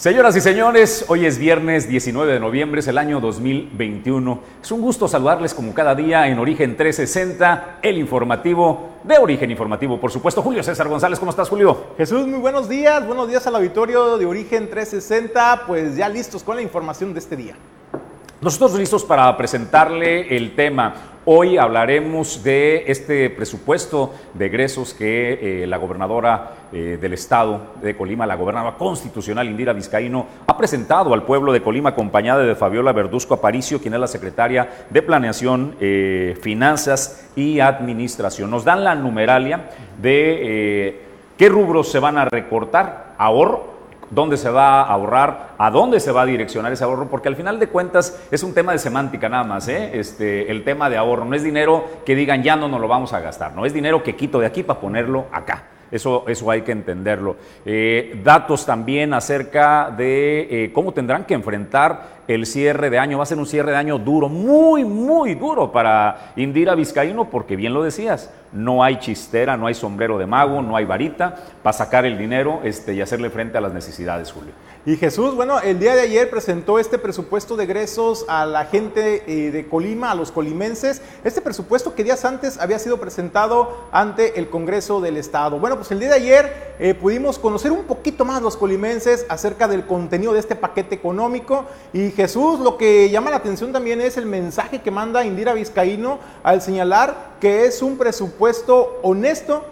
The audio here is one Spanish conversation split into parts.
Señoras y señores, hoy es viernes 19 de noviembre, es el año 2021. Es un gusto saludarles como cada día en Origen 360, el informativo de Origen Informativo, por supuesto. Julio César González, ¿cómo estás, Julio? Jesús, muy buenos días, buenos días al auditorio de Origen 360, pues ya listos con la información de este día. Nosotros listos para presentarle el tema. Hoy hablaremos de este presupuesto de egresos que eh, la gobernadora eh, del estado de Colima, la gobernadora constitucional Indira Vizcaíno, ha presentado al pueblo de Colima acompañada de Fabiola Verduzco Aparicio, quien es la secretaria de Planeación, eh, Finanzas y Administración. Nos dan la numeralia de qué rubros se van a recortar, ahorro, dónde se va a ahorrar, a dónde se va a direccionar ese ahorro, porque al final de cuentas es un tema de semántica nada más, ¿eh? este, el tema de ahorro. No es dinero que digan ya no nos lo vamos a gastar, no es dinero que quito de aquí para ponerlo acá. Eso, eso hay que entenderlo. Eh, datos también acerca de eh, cómo tendrán que enfrentar el cierre de año. Va a ser un cierre de año duro, muy, muy duro para Indira Vizcaíno, porque bien lo decías, no hay chistera, no hay sombrero de mago, no hay varita para sacar el dinero este, y hacerle frente a las necesidades, Julio. Y Jesús, bueno, el día de ayer presentó este presupuesto de egresos a la gente eh, de Colima, a los colimenses. Este presupuesto que días antes había sido presentado ante el Congreso del Estado. Bueno, pues el día de ayer eh, pudimos conocer un poquito más los colimenses acerca del contenido de este paquete económico. Y Jesús, lo que llama la atención también es el mensaje que manda Indira Vizcaíno al señalar que es un presupuesto honesto,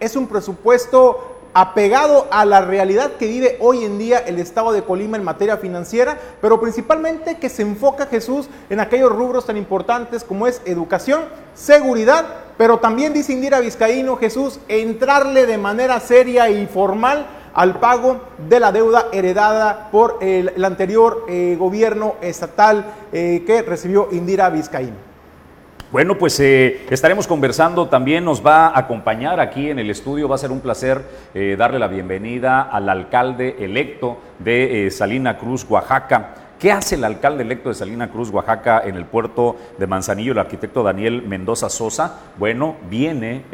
es un presupuesto apegado a la realidad que vive hoy en día el Estado de Colima en materia financiera, pero principalmente que se enfoca Jesús en aquellos rubros tan importantes como es educación, seguridad, pero también dice Indira Vizcaíno Jesús, entrarle de manera seria y formal al pago de la deuda heredada por el, anterior eh, gobierno estatal eh, que recibió Indira Vizcaíno. Bueno, pues eh, estaremos conversando, también nos va a acompañar aquí en el estudio, va a ser un placer eh, darle la bienvenida al alcalde electo de eh, Salina Cruz, Oaxaca. ¿Qué hace el alcalde electo de Salina Cruz, Oaxaca, en el puerto de Manzanillo, el arquitecto Daniel Mendoza Sosa? Bueno, viene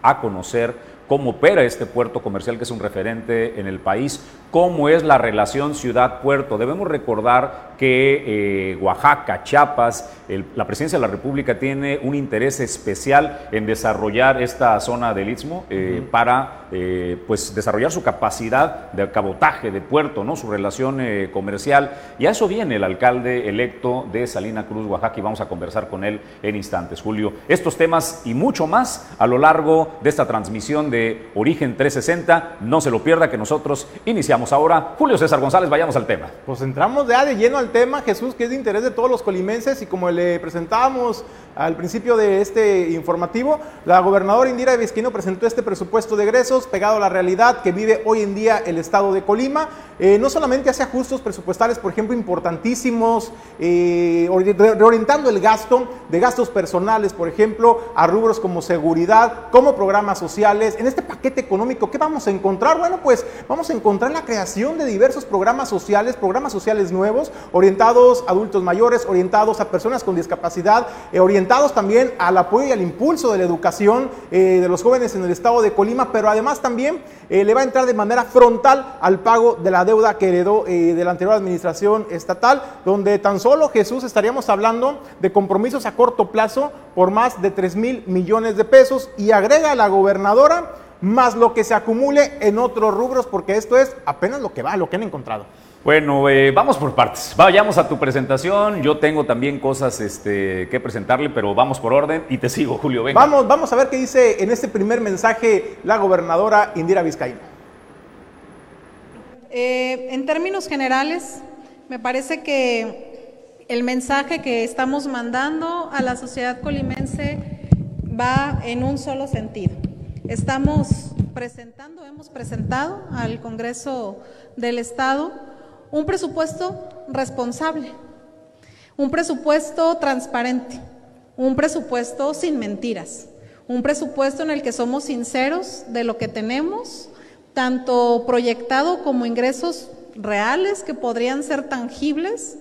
a conocer cómo opera este puerto comercial que es un referente en el país, cómo es la relación ciudad-puerto. Debemos recordar que eh, Oaxaca, Chiapas, la presidencia de la República tiene un interés especial en desarrollar esta zona del Istmo eh, para eh, pues desarrollar su capacidad de cabotaje de puerto, ¿no? su relación comercial. Y a eso viene el alcalde electo de Salina Cruz, Oaxaca, y vamos a conversar con él en instantes, Julio. Estos temas y mucho más a lo largo de esta transmisión de Origen 360. No se lo pierda que nosotros iniciamos ahora. Julio César González, vayamos al tema. Pues entramos ya de lleno al tema, Jesús, que es de interés de todos los colimenses y como le presentábamos al principio de este informativo, la gobernadora Indira Vizquino presentó este presupuesto de egresos pegado a la realidad que vive hoy en día el estado de Colima. Eh, no solamente hace ajustes presupuestales, por ejemplo, importantísimos, eh, reorientando el gasto de gastos personales, por ejemplo, a rubros como seguridad, como programas sociales. En este paquete económico, ¿qué vamos a encontrar? Bueno, pues vamos a encontrar la creación de diversos programas sociales, programas sociales nuevos, orientados a adultos mayores, orientados a personas con discapacidad, eh, orientados también al apoyo y al impulso de la educación eh, de los jóvenes en el estado de Colima, pero además también eh, le va a entrar de manera frontal al pago de la deuda que heredó de la anterior administración estatal, donde tan solo Jesús estaríamos hablando de compromisos a corto plazo por más de 3 mil millones de pesos y agrega a la gobernadora más lo que se acumule en otros rubros, porque esto es apenas lo que va, lo que han encontrado. Bueno, eh, vamos por partes. Vayamos a tu presentación. Yo tengo también cosas este, que presentarle, pero vamos por orden y te sigo, Julio. Venga. Vamos, vamos a ver qué dice en este primer mensaje la gobernadora Indira Vizcaíno. Eh, en términos generales, me parece que el mensaje que estamos mandando a la sociedad colimense va en un solo sentido. Estamos presentando, hemos presentado al Congreso del Estado un presupuesto responsable, un presupuesto transparente, un presupuesto sin mentiras, un presupuesto en el que somos sinceros de lo que tenemos, tanto proyectado como ingresos reales que podrían ser tangibles,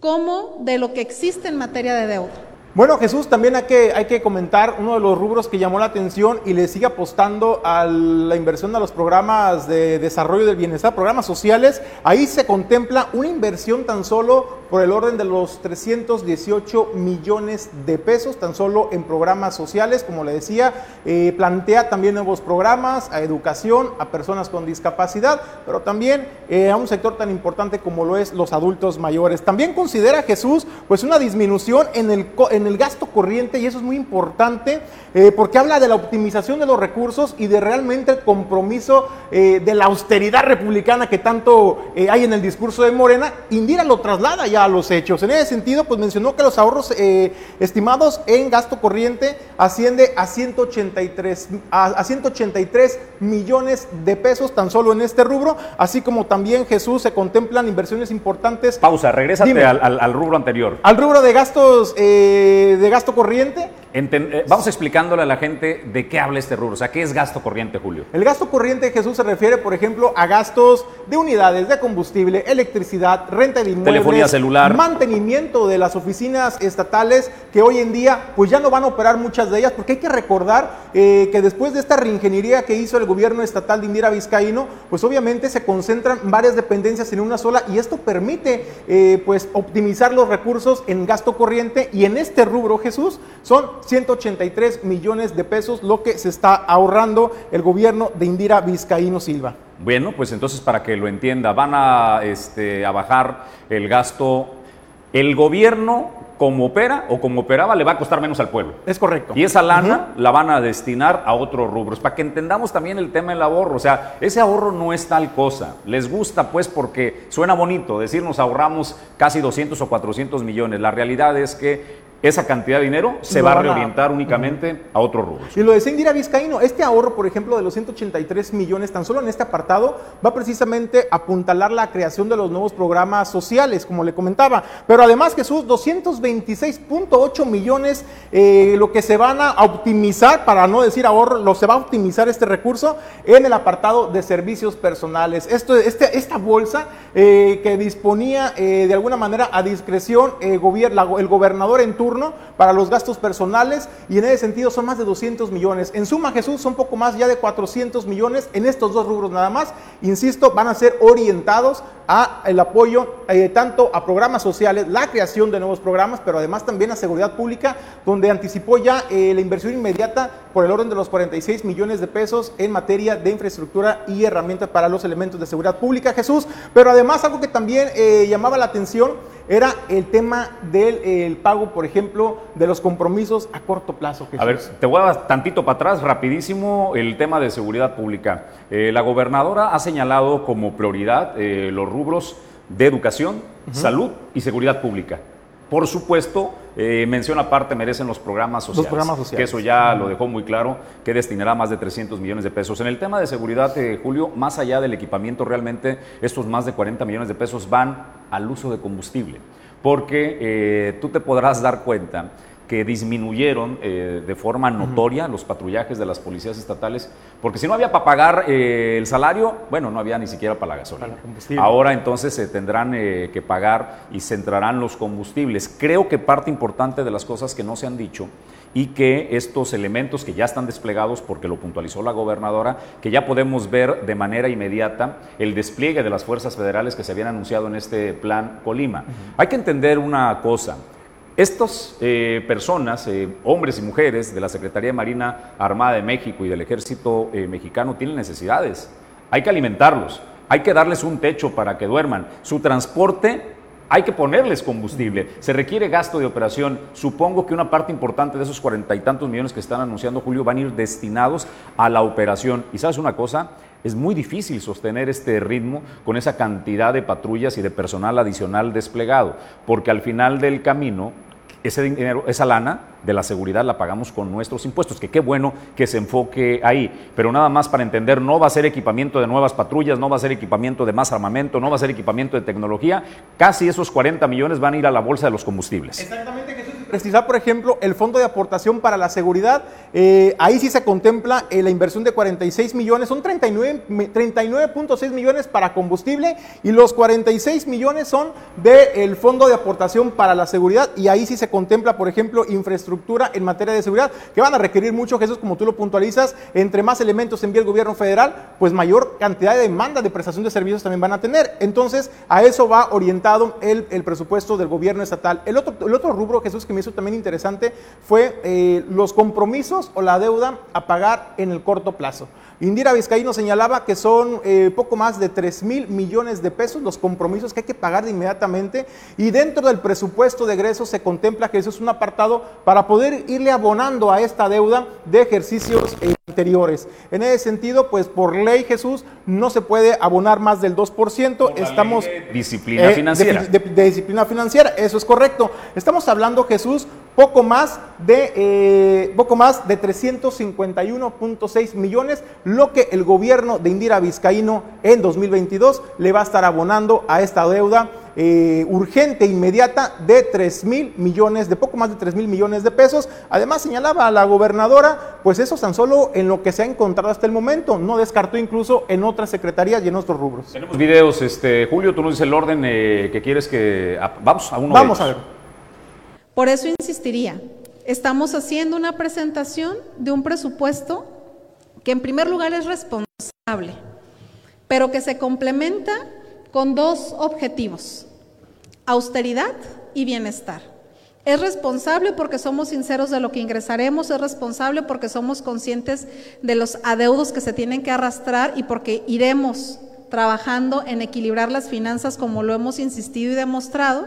como de lo que existe en materia de deuda. Bueno, Jesús, también hay que, comentar uno de los rubros que llamó la atención y le sigue apostando a la inversión a los programas de desarrollo del bienestar, programas sociales. Ahí se contempla una inversión tan solo por el orden de los 318 millones de pesos, tan solo en programas sociales, como le decía, eh, plantea también nuevos programas a educación, a personas con discapacidad, pero también eh, a un sector tan importante como lo es los adultos mayores. También considera Jesús pues una disminución en el, en el gasto corriente y eso es muy importante eh, porque habla de la optimización de los recursos y de realmente el compromiso de la austeridad republicana que tanto hay en el discurso de Morena. Indira lo traslada ya los hechos. En ese sentido, pues mencionó que los ahorros eh, estimados en gasto corriente asciende a 183, a, 183 millones de pesos tan solo en este rubro, así como también Jesús se contemplan inversiones importantes. Pausa, regrésate al, rubro anterior. Al rubro de gastos eh, de gasto corriente. Eh, vamos explicándole a la gente de qué habla este rubro, o sea, ¿qué es gasto corriente, Julio? El gasto corriente, Jesús, se refiere, por ejemplo, a gastos de unidades de combustible, electricidad, renta de inmuebles, telefonía celular, mantenimiento de las oficinas estatales que hoy en día pues ya no van a operar muchas de ellas, porque hay que recordar eh, que después de esta reingeniería que hizo el gobierno estatal de Indira Vizcaíno, pues obviamente se concentran varias dependencias en una sola y esto permite eh, pues optimizar los recursos en gasto corriente y en este rubro, Jesús, son 183 millones de pesos lo que se está ahorrando el gobierno de Indira Vizcaíno Silva. Bueno, pues entonces para que lo entienda, van a, este, a bajar el gasto. El gobierno, como opera o como operaba, le va a costar menos al pueblo. Es correcto. Y esa lana la van a destinar a otros rubros, para que entendamos también el tema del ahorro. O sea, ese ahorro no es tal cosa. Les gusta, pues, porque suena bonito decir nos ahorramos casi 200 o 400 millones. La realidad es que esa cantidad de dinero se va a reorientar únicamente a otro rubro. Y lo decía Indira Vizcaíno, este ahorro, por ejemplo, de los 183 millones, tan solo en este apartado, va precisamente a apuntalar la creación de los nuevos programas sociales, como le comentaba. Pero además, Jesús, 226.8 millones, eh, lo que se van a optimizar, para no decir ahorro, lo se va a optimizar este recurso en el apartado de servicios personales. Esto, este, esta bolsa eh, que disponía eh, de alguna manera a discreción el gobernador en turno, para los gastos personales y en ese sentido son más de 200 millones. En suma, Jesús, son poco más ya de 400 millones en estos dos rubros nada más. Insisto, van a ser orientados a el apoyo eh, tanto a programas sociales, la creación de nuevos programas, pero además también a seguridad pública, donde anticipó ya eh, la inversión inmediata por el orden de los 46 millones de pesos en materia de infraestructura y herramientas para los elementos de seguridad pública, Jesús. Pero además algo que también eh, llamaba la atención era el tema del pago, por ejemplo, de los compromisos a corto plazo. A ver, te voy a dar tantito para atrás, rapidísimo, el tema de seguridad pública. la gobernadora ha señalado como prioridad los rubros de educación, salud y seguridad pública. Por supuesto, eh, mención aparte merecen los programas sociales. Los programas sociales. Que eso ya lo dejó muy claro, que destinará más de 300 millones de pesos. En el tema de seguridad, eh, Julio, más allá del equipamiento, realmente estos más de 40 millones de pesos van al uso de combustible. Porque eh, tú te podrás dar cuenta que disminuyeron eh, de forma notoria los patrullajes de las policías estatales, porque si no había para pagar eh, el salario, bueno, no había ni siquiera para la gasolina. Ahora entonces se tendrán que pagar y centrarán los combustibles. Creo que parte importante de las cosas que no se han dicho y que estos elementos que ya están desplegados, porque lo puntualizó la gobernadora, que ya podemos ver de manera inmediata el despliegue de las fuerzas federales que se habían anunciado en este plan Colima. Hay que entender una cosa, estas eh, personas, eh, hombres y mujeres de la Secretaría de Marina Armada de México y del Ejército eh, Mexicano tienen necesidades. Hay que alimentarlos, hay que darles un techo para que duerman. Su transporte hay que ponerles combustible. Se requiere gasto de operación. Supongo que una parte importante de esos cuarenta y tantos millones que están anunciando Julio van a ir destinados a la operación. Y sabes una cosa, es muy difícil sostener este ritmo con esa cantidad de patrullas y de personal adicional desplegado, porque al final del camino ese dinero, esa lana de la seguridad la pagamos con nuestros impuestos, que qué bueno que se enfoque ahí, pero nada más para entender, no va a ser equipamiento de nuevas patrullas, no va a ser equipamiento de más armamento, no va a ser equipamiento de tecnología, casi esos 40 millones van a ir a la bolsa de los combustibles. Exactamente, precisar, por ejemplo, el fondo de aportación para la seguridad. Eh, ahí sí se contempla eh, la inversión de 46 millones, son 39.6 39 millones para combustible y los 46 millones son del fondo de aportación para la seguridad y ahí sí se contempla, por ejemplo, infraestructura en materia de seguridad, que van a requerir mucho, Jesús, como tú lo puntualizas, entre más elementos envía el gobierno federal, pues mayor cantidad de demanda de prestación de servicios también van a tener. Entonces, a eso va orientado el, el presupuesto del gobierno estatal. El otro, el otro rubro, Jesús, que me también interesante fue eh, los compromisos o la deuda a pagar en el corto plazo. Indira Vizcaíno señalaba que son eh, poco más de 3 mil millones de pesos los compromisos que hay que pagar de inmediatamente y dentro del presupuesto de egresos se contempla que eso es un apartado para poder irle abonando a esta deuda de ejercicios eh, anteriores. En ese sentido, pues por ley Jesús no se puede abonar más del 2%. Estamos de disciplina financiera. De, de, disciplina financiera, eso es correcto. Estamos hablando Jesús poco más de eh, poco más de 351.6 millones, lo que el gobierno de Indira Vizcaíno en 2022 le va a estar abonando a esta deuda eh, urgente, inmediata, de 3 mil millones, de poco más de 3 mil millones de pesos. Además, señalaba a la gobernadora, pues eso tan solo en lo que se ha encontrado hasta el momento, no descartó incluso en otras secretarías y en otros rubros. Tenemos videos, este, Julio, tú nos dices el orden eh, que quieres que... vamos a uno Vamos a ver. Por eso insistiría, estamos haciendo una presentación de un presupuesto que en primer lugar es responsable, pero que se complementa con dos objetivos, austeridad y bienestar. Es responsable porque somos sinceros de lo que ingresaremos, es responsable porque somos conscientes de los adeudos que se tienen que arrastrar y porque iremos trabajando en equilibrar las finanzas como lo hemos insistido y demostrado,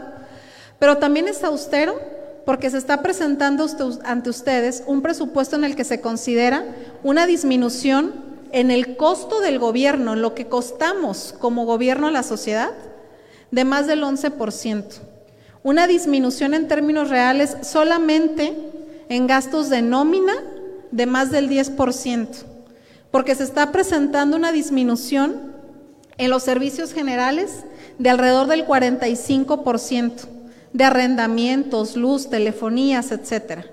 pero también es austero porque se está presentando ante ustedes un presupuesto en el que se considera una disminución en el costo del gobierno, lo que costamos como gobierno a la sociedad, de más del 11%. Una disminución en términos reales solamente en gastos de nómina de más del 10%, porque se está presentando una disminución en los servicios generales de alrededor del 45% de arrendamientos, luz, telefonías, etcétera.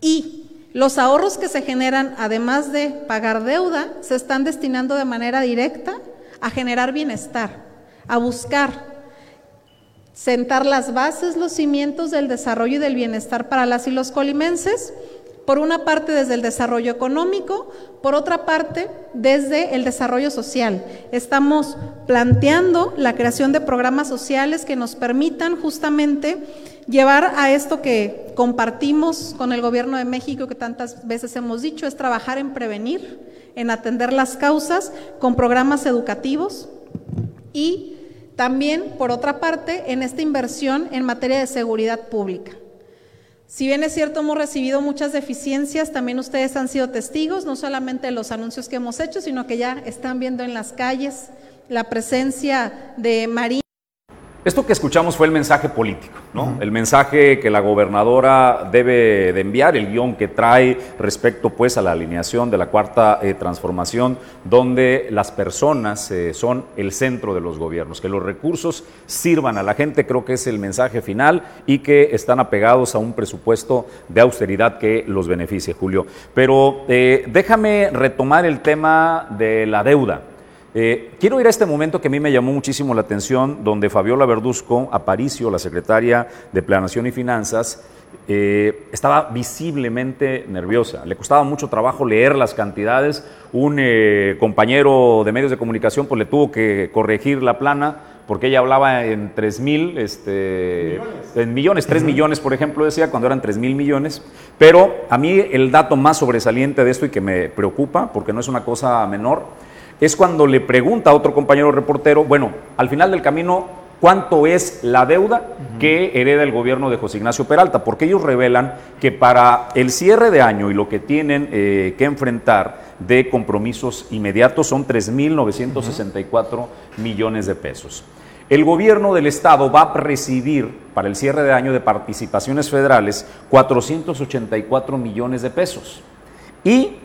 Y los ahorros que se generan, además de pagar deuda, se están destinando de manera directa a generar bienestar, a buscar sentar las bases, los cimientos del desarrollo y del bienestar para las y los colimenses por una parte desde el desarrollo económico, por otra parte desde el desarrollo social. Estamos planteando la creación de programas sociales que nos permitan justamente llevar a esto que compartimos con el gobierno de México, que tantas veces hemos dicho, es trabajar en prevenir, en atender las causas con programas educativos y también, por otra parte, en esta inversión en materia de seguridad pública. Si bien es cierto, hemos recibido muchas deficiencias, también ustedes han sido testigos, no solamente de los anuncios que hemos hecho, sino que ya están viendo en las calles la presencia de María. Esto que escuchamos fue el mensaje político, ¿no? El mensaje que la gobernadora debe de enviar, el guion que trae respecto pues a la alineación de la cuarta eh, transformación, donde las personas eh, son el centro de los gobiernos, que los recursos sirvan a la gente, creo que es el mensaje final y que están apegados a un presupuesto de austeridad que los beneficie, Julio. Pero eh, déjame retomar el tema de la deuda. Eh, quiero ir a este momento que a mí me llamó muchísimo la atención, donde Fabiola Verduzco Aparicio, la secretaria de Planación y Finanzas, eh, estaba visiblemente nerviosa. Le costaba mucho trabajo leer las cantidades. Un eh, compañero de medios de comunicación pues, le tuvo que corregir la plana porque ella hablaba en 3 mil, este, en millones, 3 millones, por ejemplo, decía, cuando eran 3 mil millones. Pero a mí el dato más sobresaliente de esto y que me preocupa, porque no es una cosa menor, es cuando le pregunta a otro compañero reportero, bueno, al final del camino, ¿cuánto es la deuda que hereda el gobierno de José Ignacio Peralta? Porque ellos revelan que para el cierre de año y lo que tienen eh, que enfrentar de compromisos inmediatos son 3.964 millones de pesos. El gobierno del estado va a recibir para el cierre de año de participaciones federales 484 millones de pesos. Y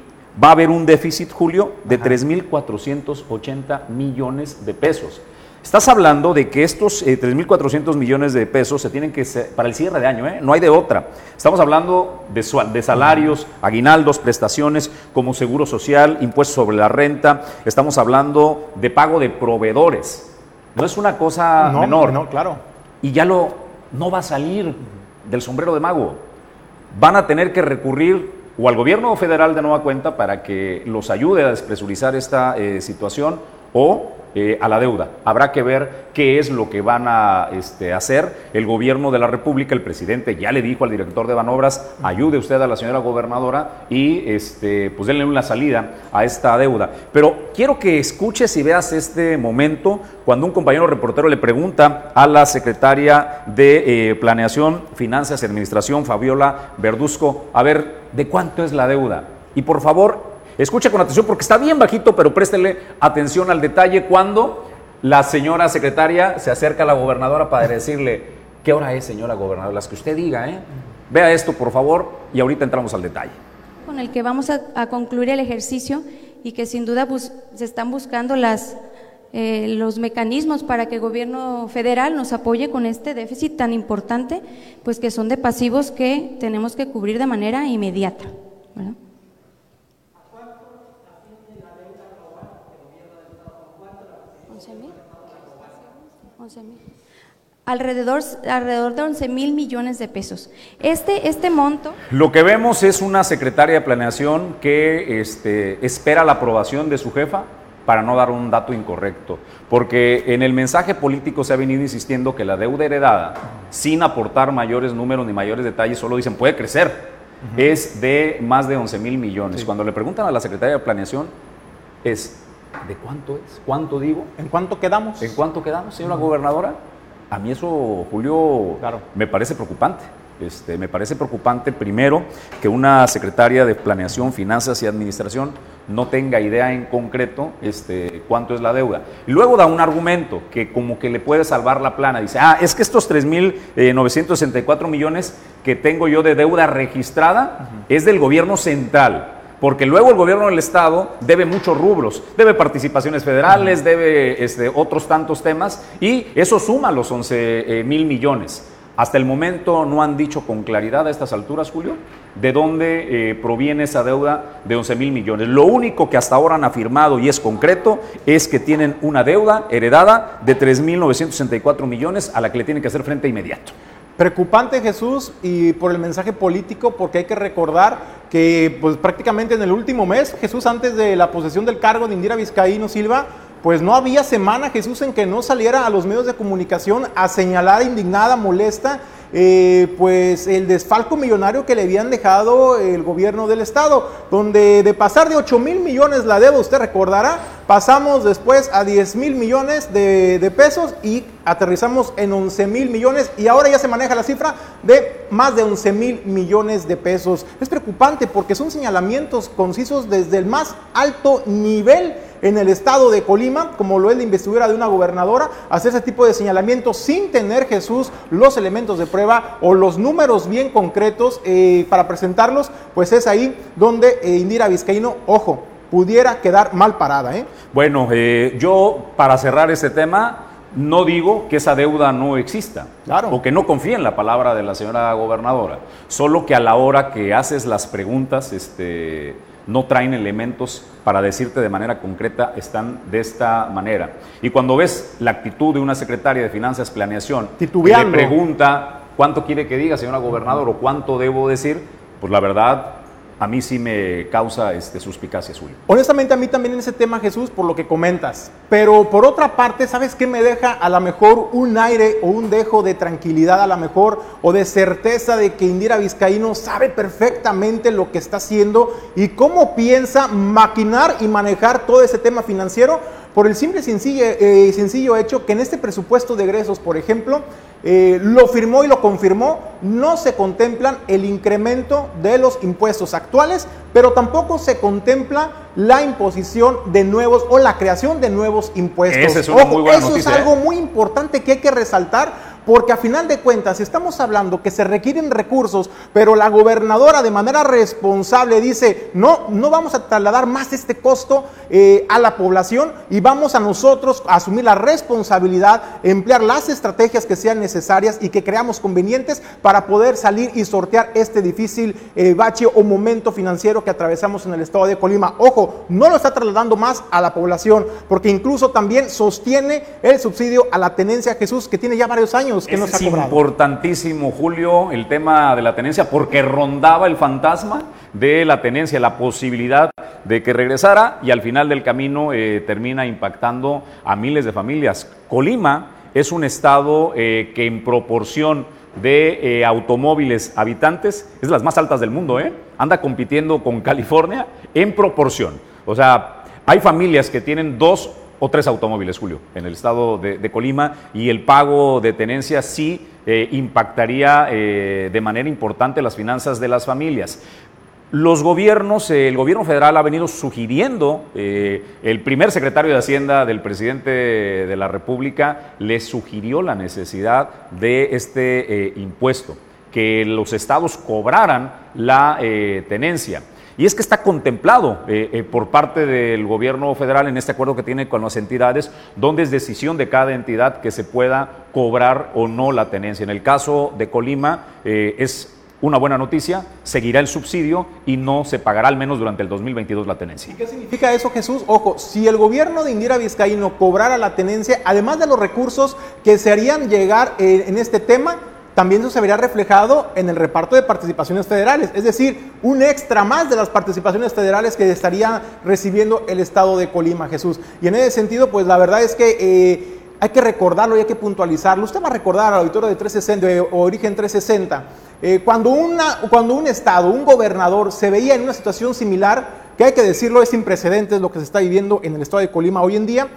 va a haber un déficit, Julio, de 3.480 millones de pesos. Estás hablando de que estos 3.400 millones de pesos se tienen que ser para el cierre de año, ¿eh? no hay de otra. Estamos hablando de, de, salarios, aguinaldos, prestaciones como seguro social, impuestos sobre la renta. Estamos hablando de pago de proveedores. No es una cosa menor. No, claro. Y ya lo no va a salir del sombrero de mago. Van a tener que recurrir o al gobierno federal de nueva cuenta para que los ayude a despresurizar esta eh, situación o eh, a la deuda. Habrá que ver qué es lo que van a este, hacer. El gobierno de la República, el presidente ya le dijo al director de Banobras, ayude usted a la señora gobernadora y este, pues denle una salida a esta deuda. Pero quiero que escuches y veas este momento cuando un compañero reportero le pregunta a la secretaria de eh, Planeación, Finanzas y Administración, Fabiola Verduzco, a ver, ¿de cuánto es la deuda? Y por favor, Escuche con atención porque está bien bajito, pero préstele atención al detalle cuando la señora secretaria se acerca a la gobernadora para decirle, ¿qué hora es, señora gobernadora? Las que usted diga, ¿eh? Vea esto, por favor, y ahorita entramos al detalle. Con el que vamos a, concluir el ejercicio y que sin duda se están buscando las, eh, los mecanismos para que el gobierno federal nos apoye con este déficit tan importante, pues que son de pasivos que tenemos que cubrir de manera inmediata. ¿verdad? Alrededor, alrededor de 11 mil millones de pesos. Este, este monto... Lo que vemos es una secretaria de planeación que este, espera la aprobación de su jefa para no dar un dato incorrecto, porque en el mensaje político se ha venido insistiendo que la deuda heredada, sin aportar mayores números ni mayores detalles, solo dicen puede crecer, es de más de 11 mil millones. Cuando le preguntan a la secretaria de planeación, es ¿De cuánto es? ¿Cuánto digo? ¿En cuánto quedamos? ¿En cuánto quedamos, señora gobernadora? A mí eso, Julio, claro. me parece preocupante. Este, me parece preocupante, primero, que una secretaria de Planeación, Finanzas y Administración no tenga idea en concreto este, cuánto es la deuda. Y luego da un argumento que como que le puede salvar la plana. Dice, ah, es que estos 3.964 millones que tengo yo de deuda registrada es del gobierno central porque luego el gobierno del Estado debe muchos rubros, debe participaciones federales, debe este, otros tantos temas, y eso suma los 11 eh, mil millones. Hasta el momento no han dicho con claridad a estas alturas, Julio, de dónde eh, proviene esa deuda de 11 mil millones. Lo único que hasta ahora han afirmado y es concreto es que tienen una deuda heredada de 3.964 millones a la que le tienen que hacer frente inmediato. Preocupante Jesús y por el mensaje político porque hay que recordar que pues prácticamente en el último mes Jesús antes de la posesión del cargo de Indira Vizcaíno Silva pues no había semana Jesús en que no saliera a los medios de comunicación a señalar indignada, molesta eh, pues el desfalco millonario que le habían dejado el gobierno del estado, donde de pasar de 8 mil millones la deuda, usted recordará, pasamos después a 10 mil millones de, pesos y aterrizamos en 11 mil millones y ahora ya se maneja la cifra de más de 11 mil millones de pesos. Es preocupante porque son señalamientos concisos desde el más alto nivel en el estado de Colima, como lo es la investidura de una gobernadora, hacer ese tipo de señalamientos sin tener Jesús los elementos de prueba o los números bien concretos eh, para presentarlos, pues es ahí donde eh, Indira Vizcaíno, ojo, pudiera quedar mal parada. ¿eh? Bueno, yo para cerrar este tema, no digo que esa deuda no exista claro. o que no confíe en la palabra de la señora gobernadora, solo que a la hora que haces las preguntas, este, no traen elementos para decirte de manera concreta, están de esta manera. Y cuando ves la actitud de una secretaria de Finanzas Planeación, que le pregunta cuánto quiere que diga, señora gobernador, o cuánto debo decir, pues la verdad a mí sí me causa este, suspicacia suya. Honestamente, a mí también en ese tema, Jesús, por lo que comentas. Pero por otra parte, ¿sabes qué me deja a lo mejor un aire o un dejo de tranquilidad a lo mejor o de certeza de que Indira Vizcaíno sabe perfectamente lo que está haciendo y cómo piensa maquinar y manejar todo ese tema financiero? Por el simple y sencillo, eh, sencillo hecho que en este presupuesto de egresos, por ejemplo, eh, lo firmó y lo confirmó, no se contemplan el incremento de los impuestos actuales, pero tampoco se contempla la imposición de nuevos o la creación de nuevos impuestos. es eso es algo ¿eh? muy importante que hay que resaltar porque a final de cuentas estamos hablando que se requieren recursos, pero la gobernadora de manera responsable dice, no, no vamos a trasladar más este costo eh, a la población y vamos a nosotros a asumir la responsabilidad, emplear las estrategias que sean necesarias y que creamos convenientes para poder salir y sortear este difícil eh, bache o momento financiero que atravesamos en el estado de Colima. Ojo, no lo está trasladando más a la población, porque incluso también sostiene el subsidio a la tenencia Jesús, que tiene ya varios años que no se ha cobrado. Es importantísimo, Julio, el tema de la tenencia, porque rondaba el fantasma de la tenencia, la posibilidad de que regresara y al final del camino eh, termina impactando a miles de familias. Colima es un estado eh, que en proporción de eh, automóviles habitantes es de las más altas del mundo, ¿eh? anda compitiendo con California en proporción. O sea, hay familias que tienen dos o tres automóviles, Julio, en el estado de, Colima y el pago de tenencia sí impactaría de manera importante las finanzas de las familias. Los gobiernos, eh, el gobierno federal ha venido sugiriendo, eh, el primer secretario de Hacienda del presidente de la República le sugirió la necesidad de este eh, impuesto, que los estados cobraran la tenencia. Y es que está contemplado por parte del gobierno federal en este acuerdo que tiene con las entidades, donde es decisión de cada entidad que se pueda cobrar o no la tenencia. En el caso de Colima es una buena noticia, seguirá el subsidio y no se pagará al menos durante el 2022 la tenencia. ¿Y qué significa eso, Jesús? Ojo, si el gobierno de Indira Vizcaíno cobrara la tenencia, además de los recursos que se harían llegar eh, en este tema, también eso se vería reflejado en el reparto de participaciones federales, es decir, un extra más de las participaciones federales que estaría recibiendo el estado de Colima, Jesús. Y en ese sentido, pues la verdad es que eh, hay que recordarlo y hay que puntualizarlo. Usted va a recordar al auditorio de 360 de Origen 360 eh, cuando, cuando un Estado, un gobernador se veía en una situación similar, que hay que decirlo, es sin precedentes lo que se está viviendo en el Estado de Colima hoy en día,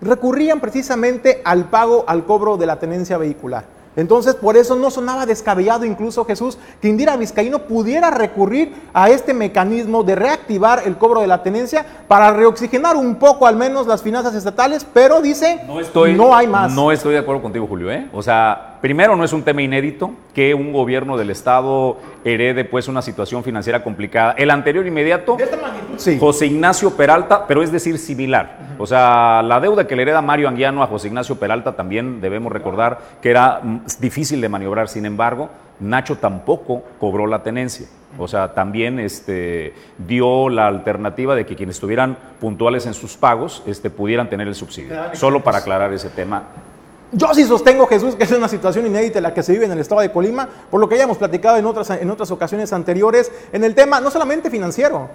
recurrían precisamente al pago, al cobro de la tenencia vehicular. Entonces, por eso no sonaba descabellado incluso Jesús que Indira Vizcaíno pudiera recurrir a este mecanismo de reactivar el cobro de la tenencia para reoxigenar un poco al menos las finanzas estatales, pero dice, no, estoy, no hay más. No estoy de acuerdo contigo, Julio. ¿eh? O sea, primero no es un tema inédito que un gobierno del Estado herede pues una situación financiera complicada. El anterior inmediato, José Ignacio Peralta, pero es decir, similar. O sea, la deuda que le hereda Mario Anguiano a José Ignacio Peralta también debemos recordar que era mm, difícil de maniobrar. Sin embargo, Nacho tampoco cobró la tenencia. O sea, también este, dio la alternativa de que quienes estuvieran puntuales en sus pagos este, pudieran tener el subsidio. Solo para aclarar ese tema yo sí sostengo, Jesús, que es una situación inédita la que se vive en el estado de Colima, por lo que ya hemos platicado en otras, en otras ocasiones anteriores, en el tema no solamente financiero,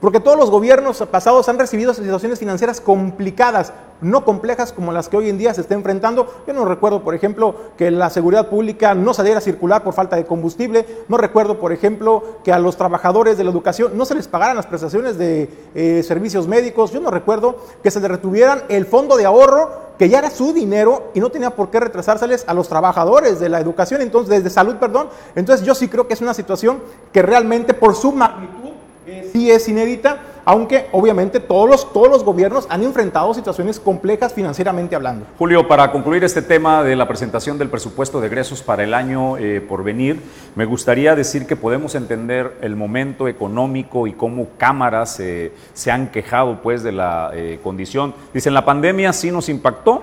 porque todos los gobiernos pasados han recibido situaciones financieras complicadas, no complejas como las que hoy en día se está enfrentando. Yo no recuerdo, por ejemplo, que la seguridad pública no saliera a circular por falta de combustible. No recuerdo, por ejemplo, que a los trabajadores de la educación no se les pagaran las prestaciones de eh, servicios médicos. Yo no recuerdo que se les retuvieran el fondo de ahorro que ya era su dinero y no tenía por qué retrasárseles a los trabajadores de la educación, entonces, de salud, perdón. Entonces yo sí creo que es una situación que realmente por su magnitud eh, sí es inédita, aunque obviamente todos los, todos los gobiernos han enfrentado situaciones complejas financieramente hablando. Julio, para concluir este tema de la presentación del presupuesto de egresos para el año eh, por venir, me gustaría decir que podemos entender el momento económico y cómo cámaras eh, se han quejado pues de la condición. Dicen, la pandemia sí nos impactó,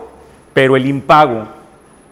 pero el impago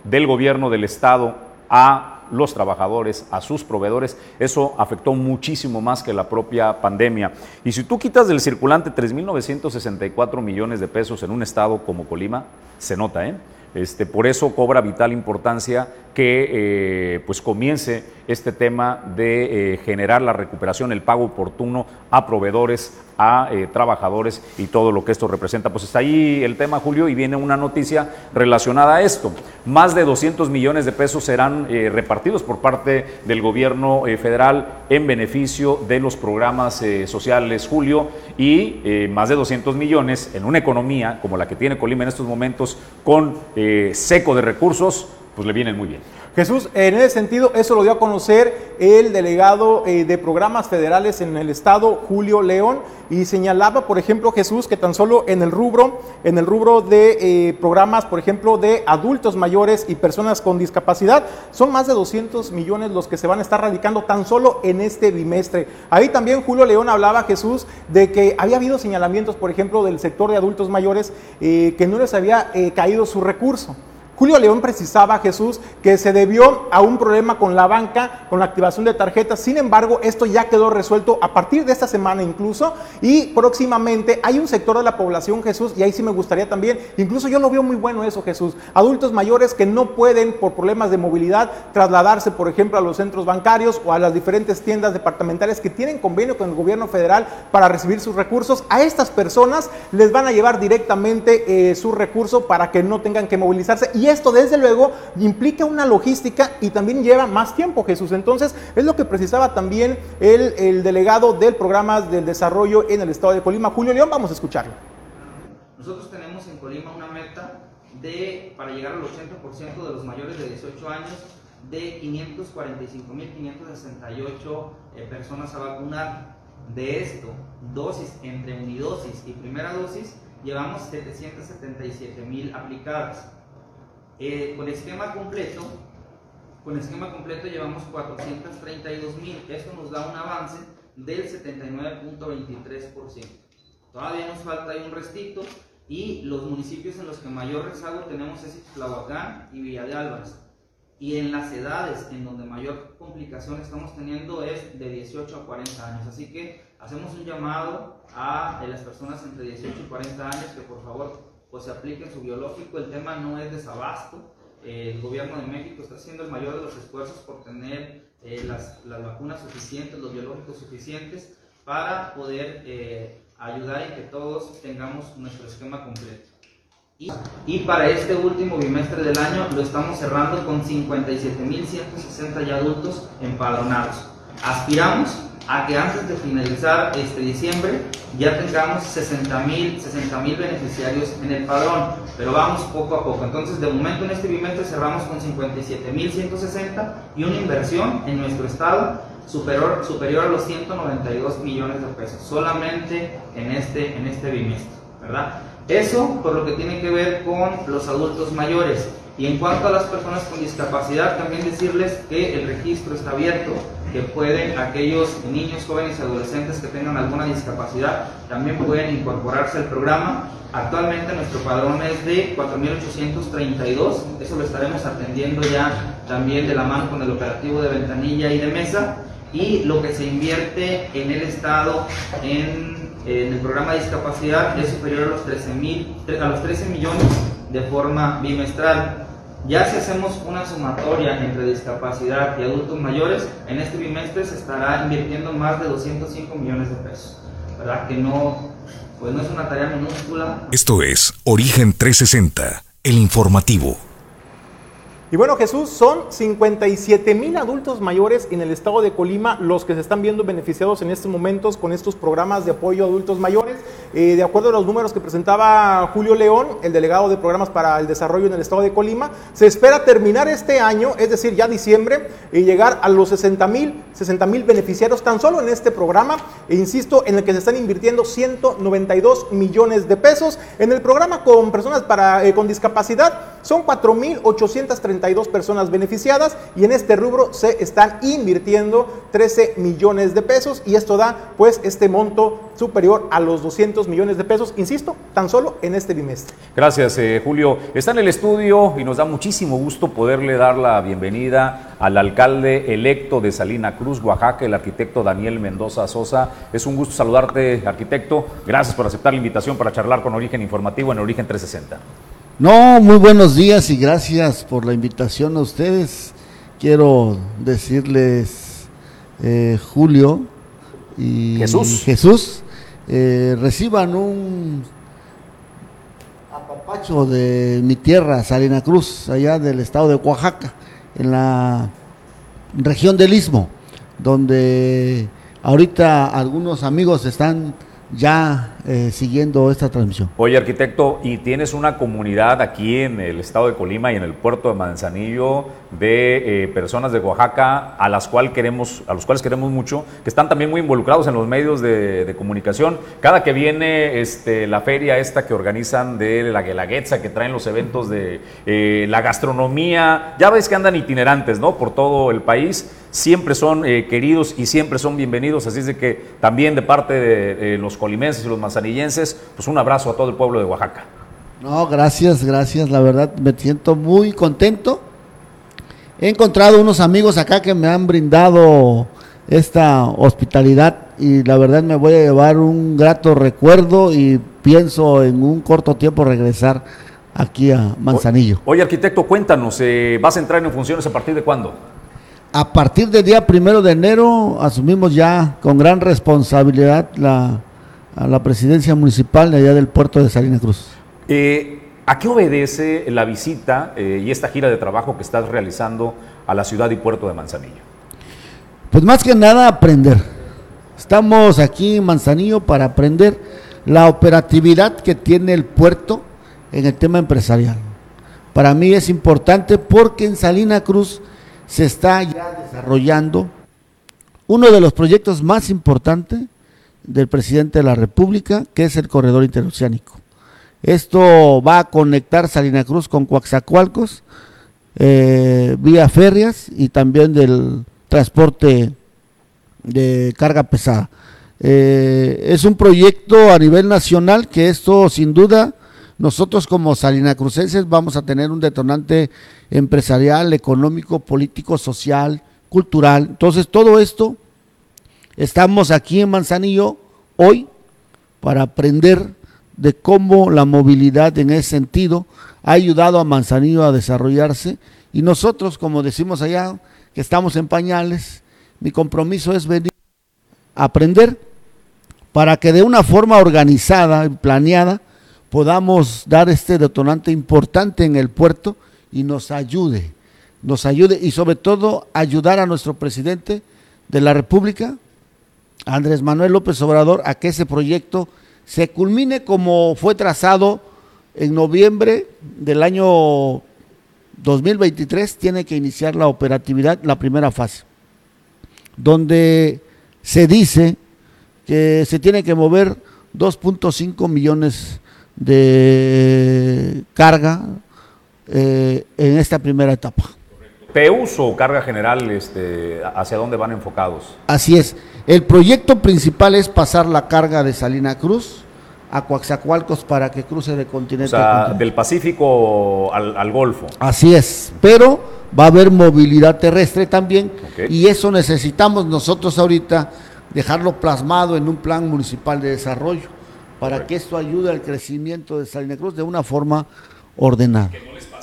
del gobierno del Estado a los trabajadores, a sus proveedores. Eso afectó muchísimo más que la propia pandemia. Y si tú quitas del circulante 3.964 millones de pesos en un estado como Colima, se nota, ¿eh? Este, por eso cobra vital importancia que eh, pues comience este tema de eh, generar la recuperación, el pago oportuno a proveedores, a eh, trabajadores y todo lo que esto representa. Pues está ahí el tema, Julio, y viene una noticia relacionada a esto. Más de 200 millones de pesos serán repartidos por parte del gobierno federal en beneficio de los programas sociales, Julio, y más de 200 millones en una economía como la que tiene Colima en estos momentos con seco de recursos pues le vienen muy bien. Jesús, en ese sentido, eso lo dio a conocer el delegado eh, de programas federales en el estado, Julio León, y señalaba, por ejemplo, Jesús, que tan solo en el rubro, en el rubro de eh, programas, por ejemplo, de adultos mayores y personas con discapacidad, son más de 200 millones los que se van a estar radicando tan solo en este bimestre. Ahí también Julio León hablaba, Jesús, de que había habido señalamientos, por ejemplo, del sector de adultos mayores, eh, que no les había caído su recurso. Julio León precisaba, Jesús, que se debió a un problema con la banca, con la activación de tarjetas. Sin embargo, esto ya quedó resuelto a partir de esta semana incluso y próximamente hay un sector de la población, Jesús, y ahí sí me gustaría también, incluso yo lo veo muy bueno eso, Jesús, adultos mayores que no pueden por problemas de movilidad trasladarse, por ejemplo, a los centros bancarios o a las diferentes tiendas departamentales que tienen convenio con el gobierno federal para recibir sus recursos. A estas personas les van a llevar directamente eh, su recurso para que no tengan que movilizarse esto desde luego implica una logística y también lleva más tiempo, Jesús. Entonces, es lo que precisaba también el, delegado del programa del desarrollo en el estado de Colima, Julio León. Vamos a escucharlo. Nosotros tenemos en Colima una meta de, para llegar al 80% de los mayores de 18 años, de 545.568 eh, personas a vacunar. De esto, dosis entre unidosis y primera dosis, llevamos 777.000 aplicadas. Eh, con esquema completo, con esquema completo llevamos 432 mil. Esto nos da un avance del 79.23%. Todavía nos falta ahí un restito y los municipios en los que mayor rezago tenemos es Ixtlahuacán y Villa de Álvarez. Y en las edades en donde mayor complicación estamos teniendo es de 18 a 40 años. Así que hacemos un llamado a las personas entre 18 y 40 años que por favor pues se aplique su biológico. El tema no es desabasto. el gobierno de México está haciendo el mayor de los esfuerzos por tener eh, las, las, vacunas suficientes, los biológicos suficientes, para poder eh, ayudar y que todos tengamos nuestro esquema completo. Y, y, para este último bimestre del año lo estamos cerrando con 57.160 ya adultos empadronados. Aspiramos a que antes de finalizar este diciembre ya tengamos 60 mil 60, beneficiarios en el padrón, pero vamos poco a poco. Entonces, de momento en este bimestre cerramos con 57 mil 160 y una inversión en nuestro estado superior, superior a los 192 millones de pesos, solamente en este, en este bimestre, ¿verdad? Eso por lo que tiene que ver con los adultos mayores. Y en cuanto a las personas con discapacidad, también decirles que el registro está abierto que pueden aquellos niños, jóvenes y adolescentes que tengan alguna discapacidad también pueden incorporarse al programa. Actualmente nuestro padrón es de 4.832, eso lo estaremos atendiendo ya también de la mano con el operativo de ventanilla y de mesa. Y lo que se invierte en el Estado en, el programa de discapacidad es superior a los 13, a los 13 millones de forma bimestral. Ya si hacemos una sumatoria entre discapacidad y adultos mayores, en este bimestre se estará invirtiendo más de 205 millones de pesos. ¿Verdad? Que no, pues no es una tarea minúscula. Esto es Origen 360, el informativo. Y bueno, Jesús, son 57 mil adultos mayores en el estado de Colima los que se están viendo beneficiados en estos momentos con estos programas de apoyo a adultos mayores. Eh, de acuerdo a los números que presentaba Julio León, el delegado de programas para el desarrollo en el estado de Colima, se espera terminar este año, es decir, ya diciembre, y llegar a los 60 mil 60 mil beneficiarios tan solo en este programa, e insisto, en el que se están invirtiendo 192 millones de pesos. En el programa con personas para, eh, con discapacidad son 4.832 personas beneficiadas y en este rubro se están invirtiendo 13 millones de pesos y esto da pues este monto superior a los 200 millones de pesos, insisto, tan solo en este bimestre. Gracias, eh, Julio. Está en el estudio y nos da muchísimo gusto poderle dar la bienvenida al alcalde electo de Salina Cruz, Oaxaca, el arquitecto Daniel Mendoza Sosa. Es un gusto saludarte, arquitecto. Gracias por aceptar la invitación para charlar con Origen Informativo en Origen 360. No, muy buenos días y gracias por la invitación a ustedes. Quiero decirles, eh, Julio y Jesús, Jesús eh, reciban un apapacho de mi tierra, Salina Cruz, allá del estado de Oaxaca, en la región del Istmo, donde ahorita algunos amigos están ya eh, siguiendo esta transmisión. Oye, arquitecto, y tienes una comunidad aquí en el estado de Colima y en el puerto de Manzanillo de eh, personas de Oaxaca a las cual queremos, a los cuales queremos mucho, que están también muy involucrados en los medios de, comunicación. Cada que viene este, la feria esta que organizan de la Guelaguetza, que traen los eventos de eh, la gastronomía, ya ves que andan itinerantes, ¿no? Por todo el país siempre son eh, queridos y siempre son bienvenidos, así es de que también de parte de, los colimenses y los manzanillenses, pues un abrazo a todo el pueblo de Oaxaca. No, gracias, gracias, la verdad me siento muy contento. He encontrado unos amigos acá que me han brindado esta hospitalidad y la verdad me voy a llevar un grato recuerdo y pienso en un corto tiempo regresar aquí a Manzanillo. Oye, arquitecto, cuéntanos, eh, ¿vas a entrar en funciones a partir de cuándo? A partir del día primero de enero asumimos ya con gran responsabilidad la, la presidencia municipal de allá del puerto de Salina Cruz. Eh, ¿A qué obedece la visita eh, y esta gira de trabajo que estás realizando a la ciudad y puerto de Manzanillo? Pues más que nada aprender. Estamos aquí en Manzanillo para aprender la operatividad que tiene el puerto en el tema empresarial. Para mí es importante porque en Salina Cruz se está ya desarrollando uno de los proyectos más importantes del presidente de la República, que es el corredor interoceánico. Esto va a conectar Salina Cruz con Coaxacualcos, eh, vía ferias y también del transporte de carga pesada. Eh, es un proyecto a nivel nacional que esto sin duda nosotros como salinacrucenses vamos a tener un detonante empresarial, económico, político, social, cultural. Entonces todo esto, estamos aquí en Manzanillo hoy para aprender de cómo la movilidad en ese sentido ha ayudado a Manzanillo a desarrollarse. Y nosotros, como decimos allá, que estamos en pañales, mi compromiso es venir a aprender para que de una forma organizada y planeada podamos dar este detonante importante en el puerto y nos ayude, nos ayude y sobre todo ayudar a nuestro presidente de la República, Andrés Manuel López Obrador, a que ese proyecto se culmine como fue trazado en noviembre del año 2023, tiene que iniciar la operatividad, la primera fase, donde se dice que se tiene que mover 2.5 millones de carga eh, en esta primera etapa. ¿PEUS o carga general, este, hacia dónde van enfocados? Así es. El proyecto principal es pasar la carga de Salina Cruz a Coaxacualcos para que cruce de continente. O sea, del Pacífico al, Golfo. Así es, pero va a haber movilidad terrestre también y eso necesitamos nosotros ahorita dejarlo plasmado en un plan municipal de desarrollo para que esto ayude al crecimiento de Salina Cruz de una forma ordenada.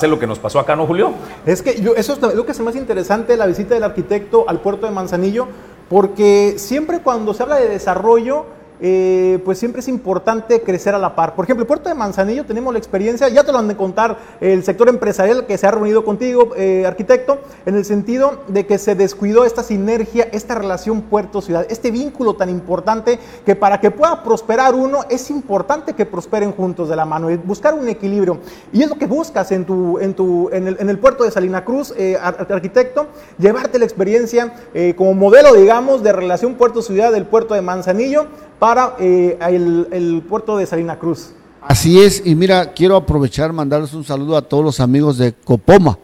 ¿Es lo que nos pasó acá, no, Julio? Es que eso es lo que es más interesante la visita del arquitecto al puerto de Manzanillo, porque siempre cuando se habla de desarrollo, eh, pues siempre es importante crecer a la par. Por ejemplo, el puerto de Manzanillo tenemos la experiencia, ya te lo han de contar el sector empresarial que se ha reunido contigo, eh, arquitecto, en el sentido de que se descuidó esta sinergia, esta relación puerto-ciudad, este vínculo tan importante que para que pueda prosperar uno es importante que prosperen juntos de la mano, buscar un equilibrio. Y es lo que buscas en, tu, en, tu, en el puerto de Salina Cruz, eh, arquitecto, llevarte la experiencia como modelo, digamos, de relación puerto-ciudad del puerto de Manzanillo para eh, el, puerto de Salina Cruz. Así es, y mira, quiero aprovechar, mandarles un saludo a todos los amigos de Copoma,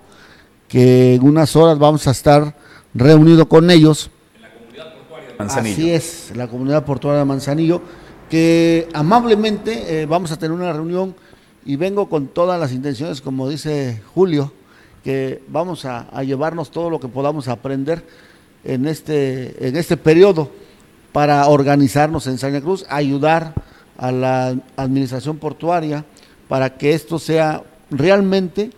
que en unas horas vamos a estar reunidos con ellos. En la comunidad portuaria de Manzanillo. Así es, la comunidad portuaria de Manzanillo, que amablemente eh, vamos a tener una reunión y vengo con todas las intenciones, como dice Julio, que vamos a, a llevarnos todo lo que podamos aprender en este, en este periodo para organizarnos en Santa Cruz, ayudar a la administración portuaria para que esto sea realmente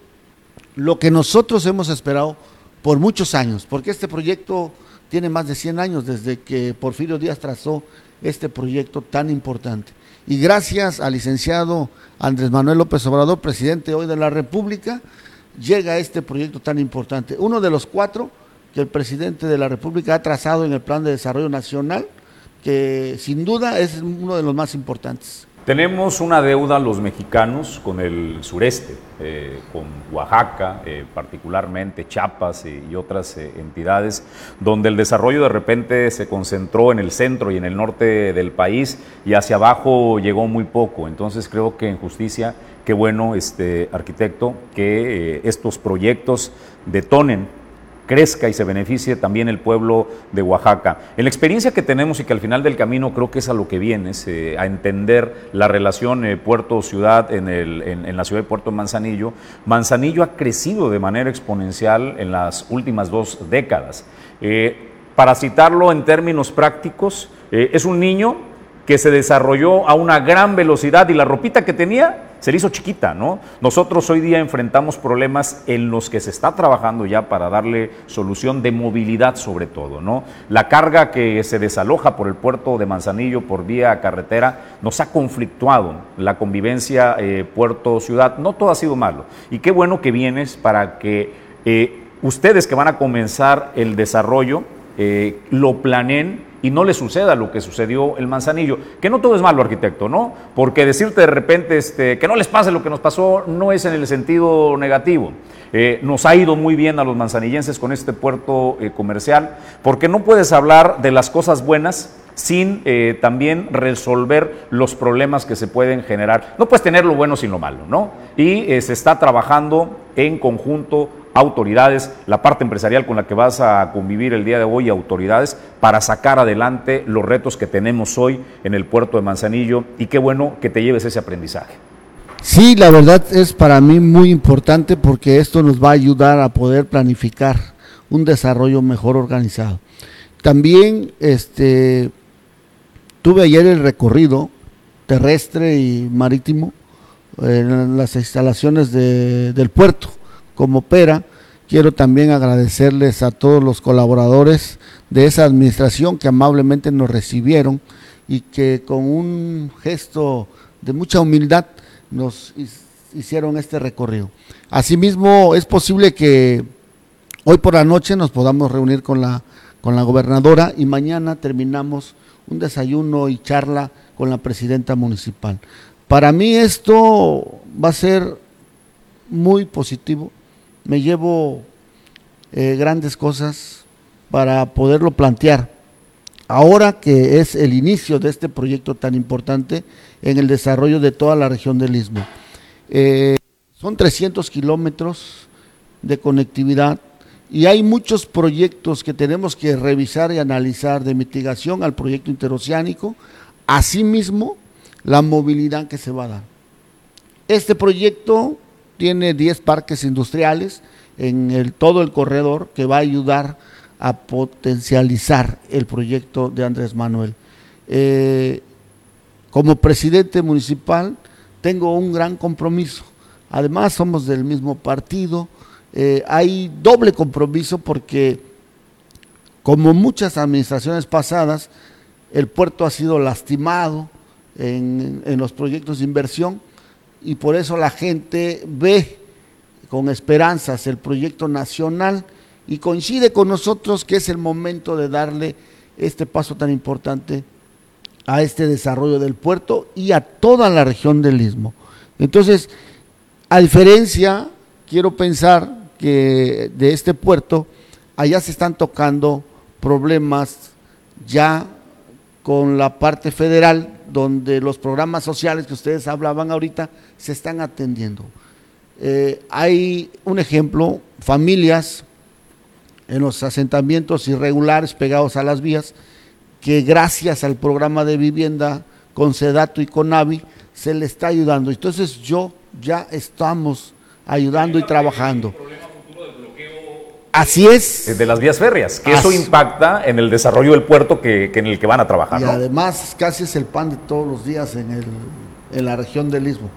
lo que nosotros hemos esperado por muchos años, porque este proyecto tiene más de 100 años desde que Porfirio Díaz trazó este proyecto tan importante. Y gracias al licenciado Andrés Manuel López Obrador, presidente hoy de la República, llega este proyecto tan importante. Uno de los cuatro que el presidente de la República ha trazado en el Plan de Desarrollo Nacional que sin duda es uno de los más importantes. Tenemos una deuda los mexicanos con el sureste, eh, con Oaxaca, eh, particularmente Chiapas eh, y otras entidades, donde el desarrollo de repente se concentró en el centro y en el norte del país y hacia abajo llegó muy poco. Entonces creo que en justicia, qué bueno, este arquitecto, que estos proyectos detonen crezca y se beneficie también el pueblo de Oaxaca. En la experiencia que tenemos y que al final del camino creo que es a lo que viene, eh, a entender la relación eh, puerto-ciudad en, en, la ciudad de Puerto Manzanillo, Manzanillo ha crecido de manera exponencial en las últimas dos décadas. Eh, para citarlo en términos prácticos, es un niño que se desarrolló a una gran velocidad y la ropita que tenía se le hizo chiquita, ¿no? Nosotros hoy día enfrentamos problemas en los que se está trabajando ya para darle solución de movilidad sobre todo, ¿no? La carga que se desaloja por el puerto de Manzanillo por vía carretera nos ha conflictuado la convivencia eh, puerto-ciudad. No todo ha sido malo. Y qué bueno que vienes para que eh, ustedes que van a comenzar el desarrollo eh, lo planeen y no le suceda lo que sucedió el Manzanillo. Que no todo es malo, arquitecto, ¿no? Porque decirte de repente este, que no les pase lo que nos pasó no es en el sentido negativo. Eh, nos ha ido muy bien a los manzanillenses con este puerto eh, comercial, porque no puedes hablar de las cosas buenas sin eh, también resolver los problemas que se pueden generar. No puedes tener lo bueno sin lo malo, ¿no? Y se está trabajando en conjunto autoridades, la parte empresarial con la que vas a convivir el día de hoy, autoridades, para sacar adelante los retos que tenemos hoy en el puerto de Manzanillo y qué bueno que te lleves ese aprendizaje. Sí, la verdad es para mí muy importante porque esto nos va a ayudar a poder planificar un desarrollo mejor organizado. También este, tuve ayer el recorrido terrestre y marítimo en las instalaciones del puerto como Pera. Quiero también agradecerles a todos los colaboradores de esa administración que amablemente nos recibieron y que con un gesto de mucha humildad nos hicieron este recorrido. Asimismo, es posible que hoy por la noche nos podamos reunir con la, con la gobernadora y mañana terminamos un desayuno y charla con la presidenta municipal. Para mí esto va a ser muy positivo me llevo eh, grandes cosas para poderlo plantear. Ahora que es el inicio de este proyecto tan importante en el desarrollo de toda la región del Istmo. Eh, son 300 kilómetros de conectividad y hay muchos proyectos que tenemos que revisar y analizar de mitigación al proyecto interoceánico, asimismo la movilidad que se va a dar. Este proyecto tiene 10 parques industriales en todo el corredor que va a ayudar a potencializar el proyecto de Andrés Manuel. Eh, como presidente municipal tengo un gran compromiso. Además somos del mismo partido. Eh, hay doble compromiso porque como muchas administraciones pasadas, el puerto ha sido lastimado en los proyectos de inversión y por eso la gente ve con esperanzas el proyecto nacional y coincide con nosotros que es el momento de darle este paso tan importante a este desarrollo del puerto y a toda la región del istmo. Entonces, a diferencia, quiero pensar que de este puerto, allá se están tocando problemas ya con la parte federal, donde los programas sociales que ustedes hablaban ahorita se están atendiendo. Eh, hay un ejemplo, familias en los asentamientos irregulares pegados a las vías, que gracias al programa de vivienda con Sedato y con AVI se le está ayudando. Entonces yo ya estamos ayudando y trabajando. Así es. Eh, de las vías férreas, que eso impacta en el desarrollo del puerto que, en el que van a trabajar. Y además casi es el pan de todos los días en, el, en la región del Istmo.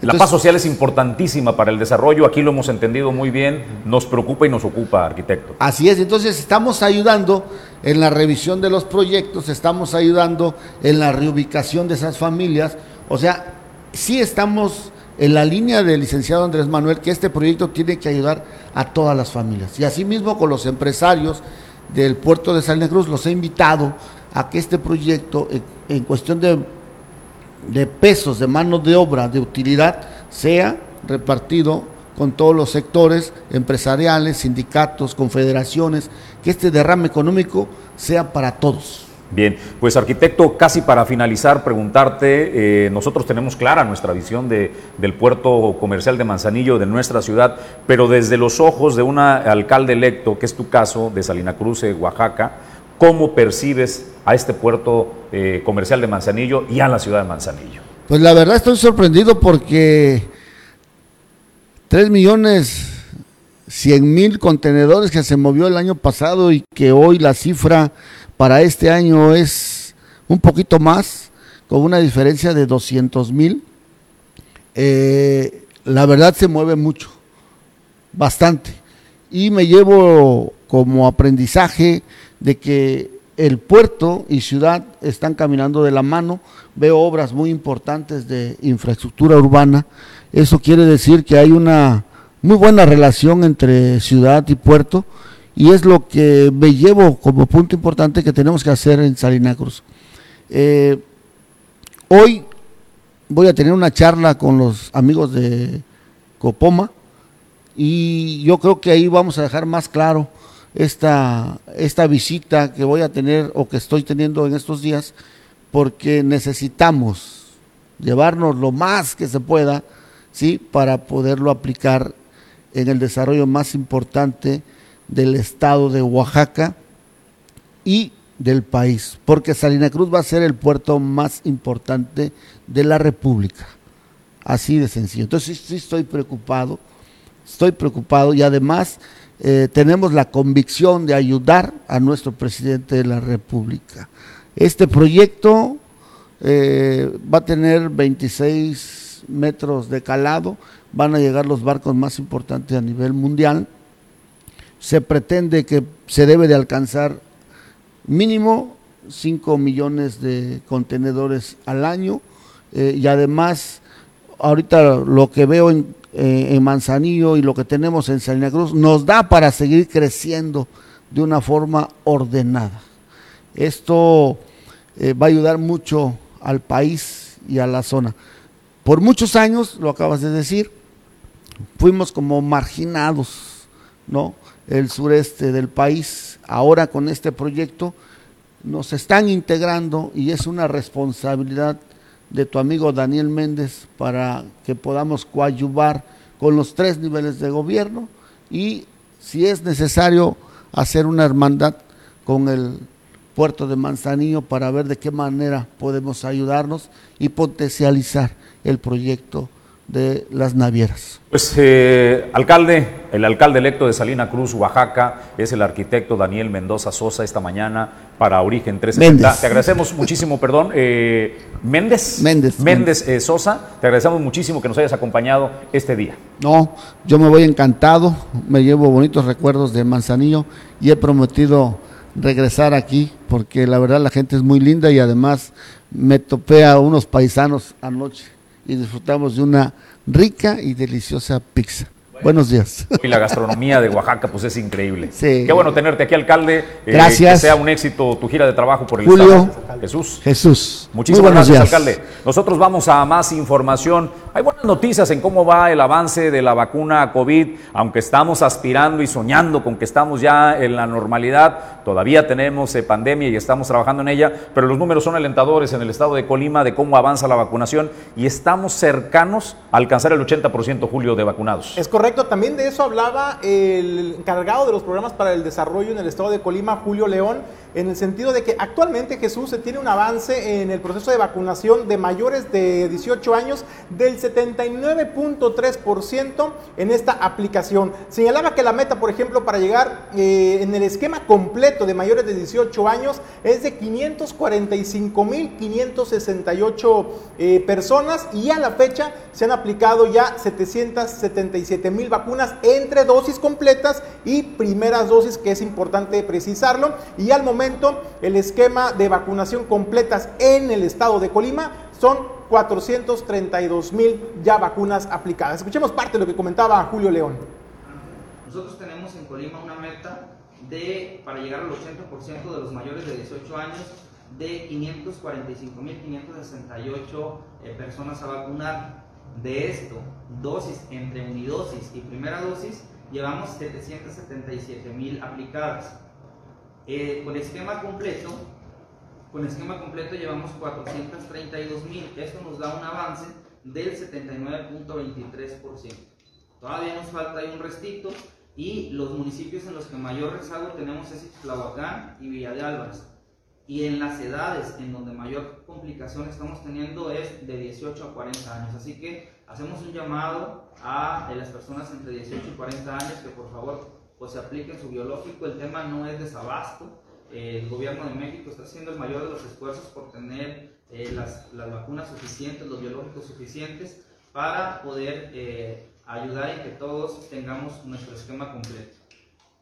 la paz social es importantísima para el desarrollo, aquí lo hemos entendido muy bien, nos preocupa y nos ocupa, arquitecto. Así es, entonces estamos ayudando en la revisión de los proyectos, estamos ayudando en la reubicación de esas familias, o sea, sí estamos en la línea del licenciado Andrés Manuel que este proyecto tiene que ayudar a todas las familias. Y asimismo con los empresarios del puerto de Salina Cruz los he invitado a que este proyecto, en, cuestión de, de pesos, de mano de obra, de utilidad, sea repartido con todos los sectores empresariales, sindicatos, confederaciones, que este derrame económico sea para todos. Bien, pues arquitecto, casi para finalizar, preguntarte, eh, nosotros tenemos clara nuestra visión de, del puerto comercial de Manzanillo, de nuestra ciudad, pero desde los ojos de un alcalde electo, que es tu caso, de Salina Cruz, Oaxaca, ¿cómo percibes a este puerto eh, comercial de Manzanillo y a la ciudad de Manzanillo? Pues la verdad estoy sorprendido porque 3 millones 100 mil contenedores que se movió el año pasado y que hoy la cifra para este año es un poquito más, con una diferencia de 200 mil. Eh, la verdad se mueve mucho, bastante. Y me llevo como aprendizaje de que el puerto y ciudad están caminando de la mano. Veo obras muy importantes de infraestructura urbana. Eso quiere decir que hay una muy buena relación entre ciudad y puerto y es lo que me llevo como punto importante que tenemos que hacer en Salina Cruz. Eh, hoy voy a tener una charla con los amigos de Copoma y yo creo que ahí vamos a dejar más claro esta, esta visita que voy a tener o que estoy teniendo en estos días porque necesitamos llevarnos lo más que se pueda ¿sí? para poderlo aplicar en el desarrollo más importante del estado de Oaxaca y del país, porque Salina Cruz va a ser el puerto más importante de la República. Así de sencillo. Entonces sí, estoy preocupado, estoy preocupado y además eh, tenemos la convicción de ayudar a nuestro presidente de la República. Este proyecto eh, va a tener 26 metros de calado, van a llegar los barcos más importantes a nivel mundial se pretende que se debe de alcanzar mínimo 5 millones de contenedores al año eh, y además ahorita lo que veo en, eh, en, Manzanillo y lo que tenemos en Salina Cruz nos da para seguir creciendo de una forma ordenada. Esto eh, va a ayudar mucho al país y a la zona. Por muchos años, lo acabas de decir, fuimos como marginados, ¿no? El sureste del país. Ahora con este proyecto nos están integrando y es una responsabilidad de tu amigo Daniel Méndez para que podamos coadyuvar con los tres niveles de gobierno y si es necesario hacer una hermandad con el puerto de Manzanillo para ver de qué manera podemos ayudarnos y potencializar el proyecto de las navieras. Pues eh, alcalde, el alcalde electo de Salina Cruz, Oaxaca, es el arquitecto Daniel Mendoza Sosa esta mañana para Origen 360. Te agradecemos muchísimo, perdón, eh, Méndez. Méndez. Méndez eh, Sosa, te agradecemos muchísimo que nos hayas acompañado este día. No, yo me voy encantado, me llevo bonitos recuerdos de Manzanillo y he prometido regresar aquí porque la verdad la gente es muy linda y además me topé a unos paisanos anoche y disfrutamos de una rica y deliciosa pizza. Buenos días. Y la gastronomía de Oaxaca, pues es increíble. Sí. Qué bueno tenerte aquí, alcalde. Eh, gracias. que sea un éxito tu gira de trabajo por el Julio, estado. Jesús. Jesús. Muchísimas gracias, alcalde. Nosotros vamos a más información. Hay buenas noticias en cómo va el avance de la vacuna COVID, aunque estamos aspirando y soñando con que estamos ya en la normalidad, todavía tenemos eh, pandemia y estamos trabajando en ella, pero los números son alentadores en el estado de Colima de cómo avanza la vacunación y estamos cercanos a alcanzar el 80% julio de vacunados. Es correcto, también de eso hablaba el encargado de los programas para el desarrollo en el estado de Colima, Julio León en el sentido de que actualmente Jesús se tiene un avance en el proceso de vacunación de mayores de 18 años del 79.3% en esta aplicación. Señalaba que la meta, por ejemplo, para llegar eh, en el esquema completo de mayores de 18 años es de 545.568 eh, personas y a la fecha se han aplicado ya 777 mil vacunas entre dosis completas y primeras dosis, que es importante precisarlo. Y al el esquema de vacunación completas en el estado de Colima son 432 mil ya vacunas aplicadas. Escuchemos parte de lo que comentaba Julio León. Nosotros tenemos en Colima una meta de, para llegar al 80% de los mayores de 18 años, de 545.568 eh, personas a vacunar. De esto, dosis entre unidosis y primera dosis, llevamos 777.000 aplicadas. Eh, con esquema completo, con esquema completo llevamos 432.000. Esto nos da un avance del 79.23%. Todavía nos falta ahí un restito y los municipios en los que mayor rezago tenemos es Ixtlahuacán y Villa de Álvarez. Y en las edades en donde mayor complicación estamos teniendo es de 18 a 40 años. Así que hacemos un llamado a las personas entre 18 y 40 años que por favor pues apliquen su biológico. El tema no es desabasto. el gobierno de México está haciendo el mayor de los esfuerzos por tener eh, las, las, vacunas suficientes, los biológicos suficientes para poder eh, ayudar y que todos tengamos nuestro esquema completo.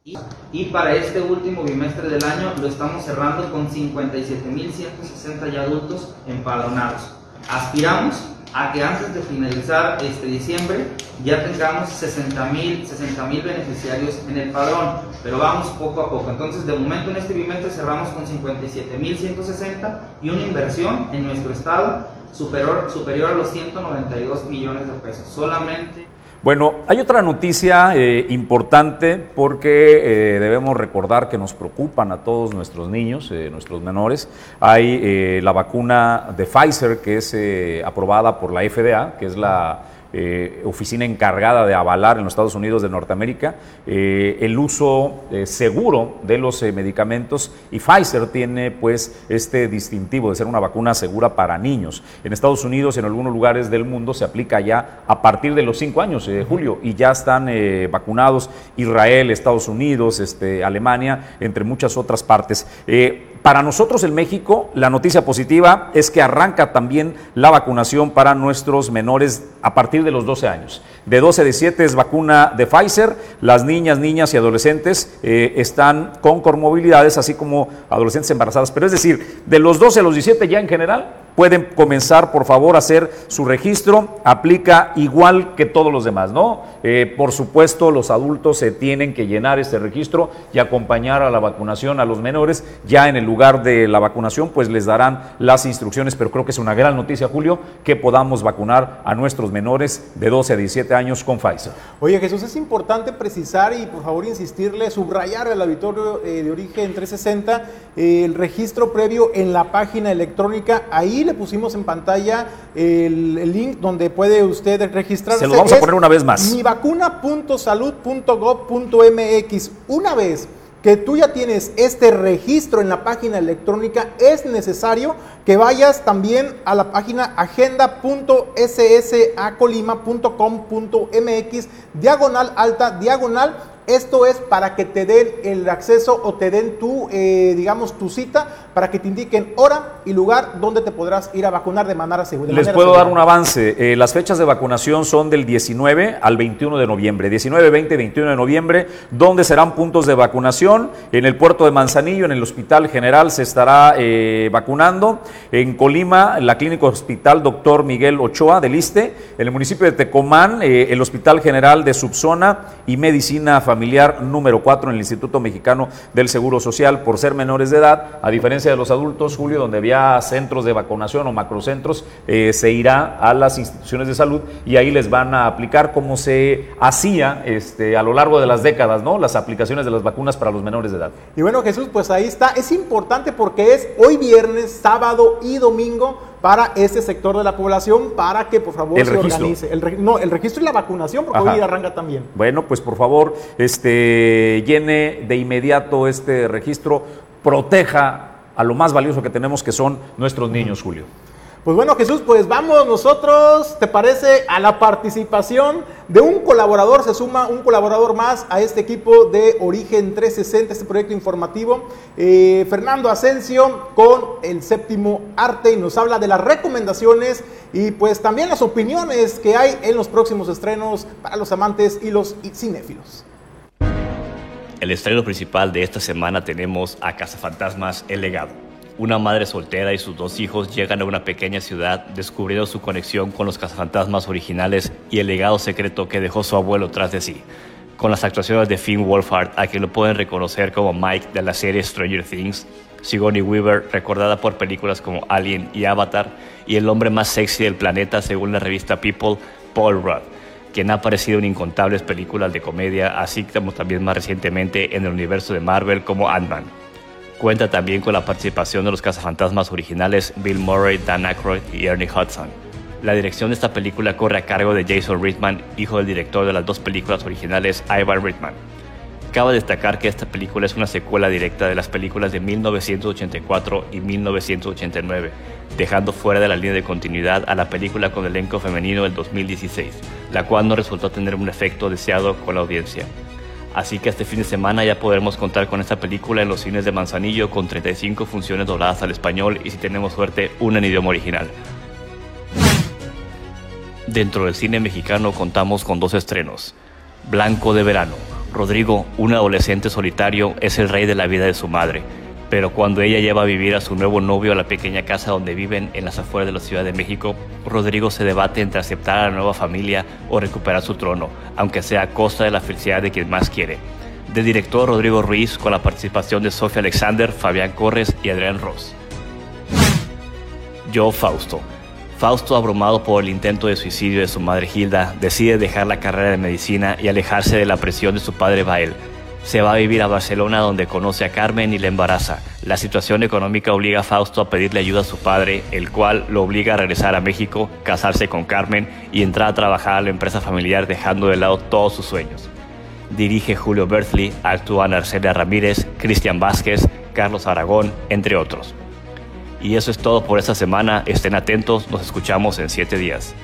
Y, y, para este último bimestre del año lo estamos cerrando con 57.160 ya adultos empadronados. Aspiramos a que antes de finalizar este diciembre ya tengamos 60.000 60 beneficiarios en el padrón, pero vamos poco a poco. Entonces, de momento en este bimestre cerramos con 57.160 y una inversión en nuestro estado superior, superior a los 192 millones de pesos. Solamente bueno, hay otra noticia eh, importante porque eh, debemos recordar que nos preocupan a todos nuestros niños, eh, nuestros menores. Hay la vacuna de Pfizer que es aprobada por la FDA, que es la eh, oficina encargada de avalar en los Estados Unidos de Norteamérica eh, el uso eh, seguro de los medicamentos y Pfizer tiene pues este distintivo de ser una vacuna segura para niños. En Estados Unidos y en algunos lugares del mundo se aplica ya a partir de los cinco años, de Julio, y ya están vacunados Israel, Estados Unidos, este, Alemania, entre muchas otras partes. Para nosotros en México, la noticia positiva es que arranca también la vacunación para nuestros menores a partir de los 12 años. De 12 a 17 es vacuna de Pfizer. Las niñas, niñas y adolescentes eh, están con comorbilidades, así como adolescentes embarazadas. Pero es decir, de los 12 a los 17 ya en general pueden comenzar, por favor, a hacer su registro. Aplica igual que todos los demás, ¿no? Eh, por supuesto, los adultos se tienen que llenar este registro y acompañar a la vacunación a los menores. Ya en el lugar de la vacunación, pues les darán las instrucciones, pero creo que es una gran noticia, Julio, que podamos vacunar a nuestros menores de 12 a 17 años con Pfizer. Oye, Jesús, es importante precisar y por favor insistirle, subrayar al auditorio eh, de origen 360 eh, el registro previo en la página electrónica. Ahí le pusimos en pantalla el, link donde puede usted registrarse. Se lo vamos a poner una vez más. mivacuna.salud.gov.mx. Una vez que tú ya tienes este registro en la página electrónica, es necesario que vayas también a la página agenda.ssacolima.com.mx, diagonal alta, diagonal esto es para que te den el acceso o te den tu, eh, digamos, tu cita para que te indiquen hora y lugar donde te podrás ir a vacunar de manera segura. Les puedo dar un avance. Eh, las fechas de vacunación son del 19 al 21 de noviembre. 19, 20, 21 de noviembre, donde serán puntos de vacunación. En el puerto de Manzanillo, en el Hospital General, se estará eh, vacunando. En Colima, la Clínica Hospital Doctor Miguel Ochoa del ISTE. En el municipio de Tecomán, el Hospital General de Subzona y Medicina Familiar familiar número 4 en el Instituto Mexicano del Seguro Social por ser menores de edad, a diferencia de los adultos, Julio, donde había centros de vacunación o macrocentros, eh, se irá a las instituciones de salud y ahí les van a aplicar como se hacía este, a lo largo de las décadas, ¿no? Las aplicaciones de las vacunas para los menores de edad. Y bueno, Jesús, pues ahí está. Es importante porque es hoy viernes, sábado y domingo para este sector de la población para que por favor se organice. El, no, el registro y la vacunación, porque hoy arranca también. Bueno, pues por favor, este, llene de inmediato este registro, proteja a lo más valioso que tenemos, que son nuestros niños, Julio. Pues bueno, Jesús, pues vamos nosotros, ¿te parece? A la participación de un colaborador, se suma un colaborador más a este equipo de Origen 360, este proyecto informativo. Eh, Fernando Asensio con el séptimo arte y nos habla de las recomendaciones y pues también las opiniones que hay en los próximos estrenos para los amantes y los cinéfilos. El estreno principal de esta semana tenemos a Cazafantasmas El Legado una madre soltera y sus dos hijos llegan a una pequeña ciudad descubriendo su conexión con los cazafantasmas originales y el legado secreto que dejó su abuelo tras de sí. Con las actuaciones de Finn Wolfhard, a quien lo pueden reconocer como Mike de la serie Stranger Things, Sigourney Weaver, recordada por películas como Alien y Avatar, y el hombre más sexy del planeta según la revista People, Paul Rudd, quien ha aparecido en incontables películas de comedia, así como también más recientemente en el universo de Marvel como Ant-Man. Cuenta también con la participación de los cazafantasmas originales Bill Murray, Dan Aykroyd y Ernie Hudson. La dirección de esta película corre a cargo de Jason Reitman, hijo del director de las dos películas originales, Ivan Reitman. Cabe destacar que esta película es una secuela directa de las películas de 1984 y 1989, dejando fuera de la línea de continuidad a la película con elenco femenino del 2016, la cual no resultó tener un efecto deseado con la audiencia. Así que este fin de semana ya podremos contar con esta película en los cines de Manzanillo con 35 funciones dobladas al español y si tenemos suerte, una en idioma original. Dentro del cine mexicano contamos con dos estrenos. Blanco de Verano, Rodrigo, un adolescente solitario, es el rey de la vida de su madre, pero cuando ella lleva a vivir a su nuevo novio a la pequeña casa donde viven en las afueras de la Ciudad de México, Rodrigo se debate entre aceptar a la nueva familia o recuperar su trono, aunque sea a costa de la felicidad de quien más quiere. Del director Rodrigo Ruiz con la participación de Sofía Alexander, Fabián Corres y Adrián Ross. Yo Fausto Fausto, abrumado por el intento de suicidio de su madre Hilda, decide dejar la carrera de medicina y alejarse de la presión de su padre Bael. Se va a vivir a Barcelona donde conoce a Carmen y la embaraza. La situación económica obliga a Fausto a pedirle ayuda a su padre, el cual lo obliga a regresar a México, casarse con Carmen y entrar a trabajar a la empresa familiar dejando de lado todos sus sueños. Dirige Julio Berthley, actúan Arcelia Ramírez, Cristian Vázquez, Carlos Aragón, entre otros. Y eso es todo por esta semana. Estén atentos, nos escuchamos en siete días.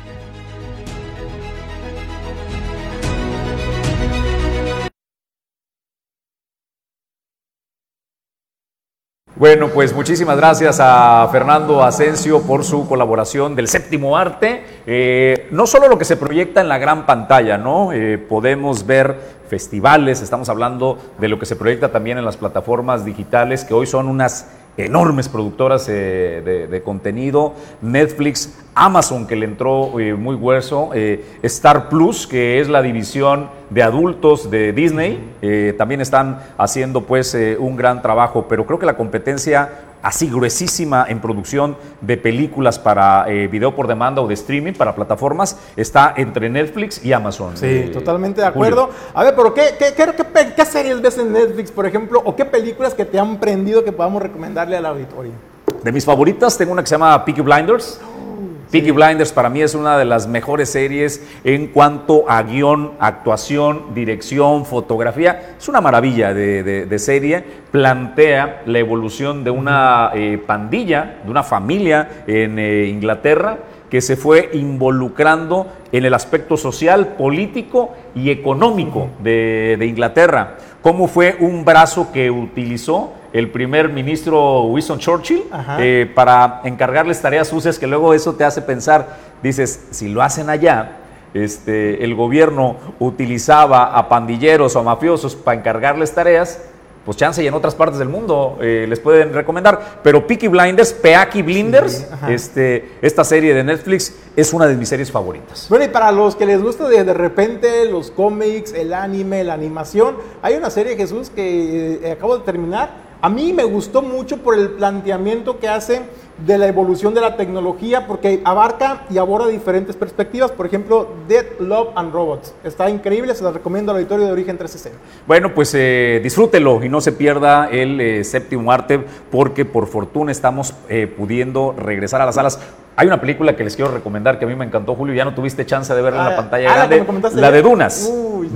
Bueno, pues muchísimas gracias a Fernando Asensio por su colaboración del séptimo arte. Eh, no solo lo que se proyecta en la gran pantalla, ¿no? Eh, podemos ver festivales, estamos hablando de lo que se proyecta también en las plataformas digitales, que hoy son unas enormes productoras eh, de, contenido, Netflix, Amazon que le entró eh, muy hueso, eh, Star Plus que es la división de adultos de Disney, también están haciendo pues un gran trabajo, pero creo que la competencia así gruesísima en producción de películas para eh, video por demanda o de streaming para plataformas está entre Netflix y Amazon. Sí, eh, totalmente de acuerdo. A ver, pero ¿qué, qué, qué, qué, series ves en Netflix, por ejemplo, o qué películas que te han prendido que podamos recomendarle a la auditoría? De mis favoritas, tengo una que se llama Peaky Blinders. Peaky Blinders para mí es una de las mejores series en cuanto a guion, actuación, dirección, fotografía. Es una maravilla de, serie. Plantea la evolución de una eh, pandilla, de una familia en eh, Inglaterra que se fue involucrando en el aspecto social, político y económico de, de Inglaterra. Cómo fue un brazo que utilizó el primer ministro Winston Churchill eh, para encargarles tareas sucias que luego eso te hace pensar, dices, si lo hacen allá, este, el gobierno utilizaba a pandilleros o a mafiosos para encargarles tareas, pues chance y en otras partes del mundo eh, les pueden recomendar. Pero Peaky Blinders, Peaky Blinders, este, esta serie de Netflix es una de mis series favoritas. Bueno, y para los que les gusta de, de repente los cómics, el anime, la animación, hay una serie, Jesús, que eh, acabo de terminar, a mí me gustó mucho por el planteamiento que hace de la evolución de la tecnología, porque abarca y aborda diferentes perspectivas. Por ejemplo, Dead, Love and Robots. Está increíble, se la recomiendo al auditorio de Origen 360. Bueno, pues eh, disfrútelo y no se pierda el eh, séptimo arte, porque por fortuna estamos eh, pudiendo regresar a las salas. Hay una película que les quiero recomendar que a mí me encantó, Julio, ya no tuviste chance de verla en la ah, pantalla ah, grande. La, de Dunas.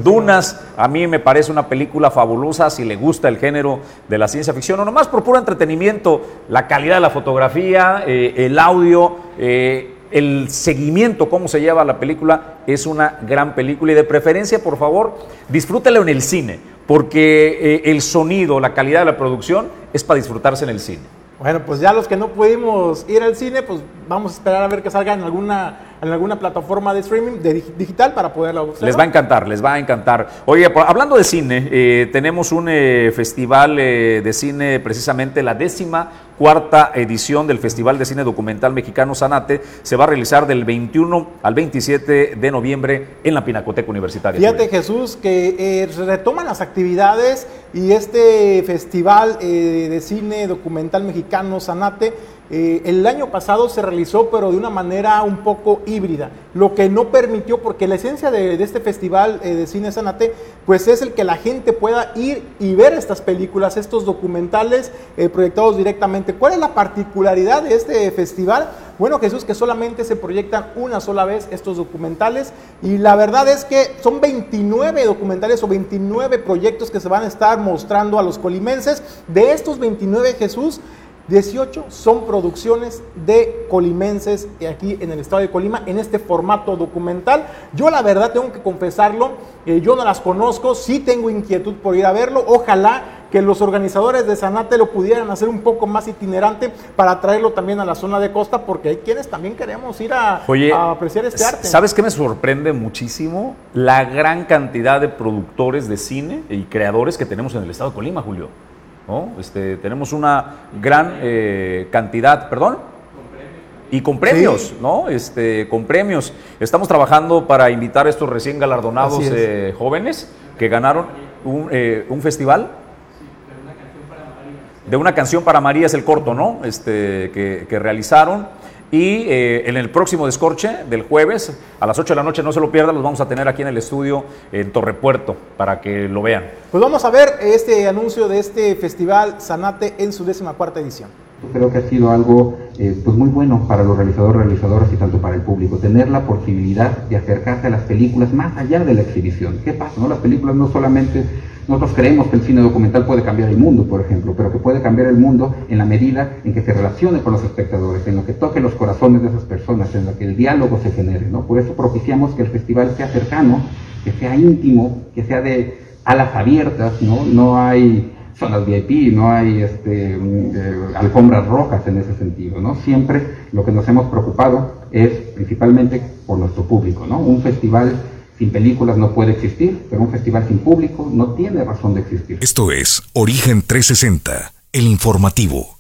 Dunas, a mí me parece una película fabulosa si le gusta el género de la ciencia ficción, o nomás por puro entretenimiento, la calidad de la fotografía, eh, el audio, eh, el seguimiento, cómo se lleva la película, es una gran película y de preferencia, por favor, disfrútelo en el cine, porque eh, el sonido, la calidad de la producción es para disfrutarse en el cine. Bueno, pues ya los que no pudimos ir al cine, pues vamos a esperar a ver que salga en alguna, en alguna plataforma de streaming de digital para poderla observar. Les va a encantar, les va a encantar. Oye, hablando de cine, eh, tenemos un eh, festival eh, de cine, precisamente la décima cuarta edición del Festival de Cine Documental Mexicano Sanate se va a realizar del 21 al 27 de noviembre en la Pinacoteca Universitaria. Fíjate Jesús que eh, retoman las actividades y este Festival de Cine Documental Mexicano Sanate eh, el año pasado se realizó, pero de una manera un poco híbrida, lo que no permitió, porque la esencia de, este festival eh, de cine Sanate, pues es el que la gente pueda ir y ver estas películas, estos documentales eh, proyectados directamente. ¿Cuál es la particularidad de este festival? Bueno, Jesús, que solamente se proyectan una sola vez estos documentales y la verdad es que son 29 documentales o 29 proyectos que se van a estar mostrando a los colimenses. De estos 29, Jesús, 18 son producciones de colimenses aquí en el estado de Colima en este formato documental. Yo la verdad tengo que confesarlo, eh, yo no las conozco, sí tengo inquietud por ir a verlo. Ojalá que los organizadores de Sanate lo pudieran hacer un poco más itinerante para traerlo también a la zona de costa, porque hay quienes también queremos ir a, a apreciar este arte. ¿Sabes qué me sorprende muchísimo? La gran cantidad de productores de cine y creadores que tenemos en el estado de Colima, Julio. Este, tenemos una gran eh, cantidad, perdón. Y con premios, ¿no? Este, con premios. Estamos trabajando para invitar a estos recién galardonados eh, jóvenes que ganaron un, eh, un festival de una canción para María es el corto, ¿no? Este, que, que realizaron. Y eh, en el próximo descorche del jueves, a las 8 de la noche, no se lo pierdan, los vamos a tener aquí en el estudio en Torrepuerto para que lo vean. Pues vamos a ver este anuncio de este festival Sanate en su décima cuarta edición. Creo que ha sido algo eh, pues muy bueno para los realizadores, realizadoras y tanto para el público, tener la posibilidad de acercarse a las películas más allá de la exhibición. ¿Qué pasa? No? Las películas no solamente nosotros creemos que el cine documental puede cambiar el mundo, por ejemplo, pero que puede cambiar el mundo en la medida en que se relacione con los espectadores, en lo que toque los corazones de esas personas, en lo que el diálogo se genere. ¿no? Por eso propiciamos que el festival sea cercano, que sea íntimo, que sea de alas abiertas, ¿no? No hay zonas VIP, no hay este, eh, alfombras rojas en ese sentido, ¿no? Siempre lo que nos hemos preocupado es principalmente por nuestro público, ¿no? Un festival sin películas no puede existir, pero un festival sin público no tiene razón de existir. Esto es Origen 360, el informativo.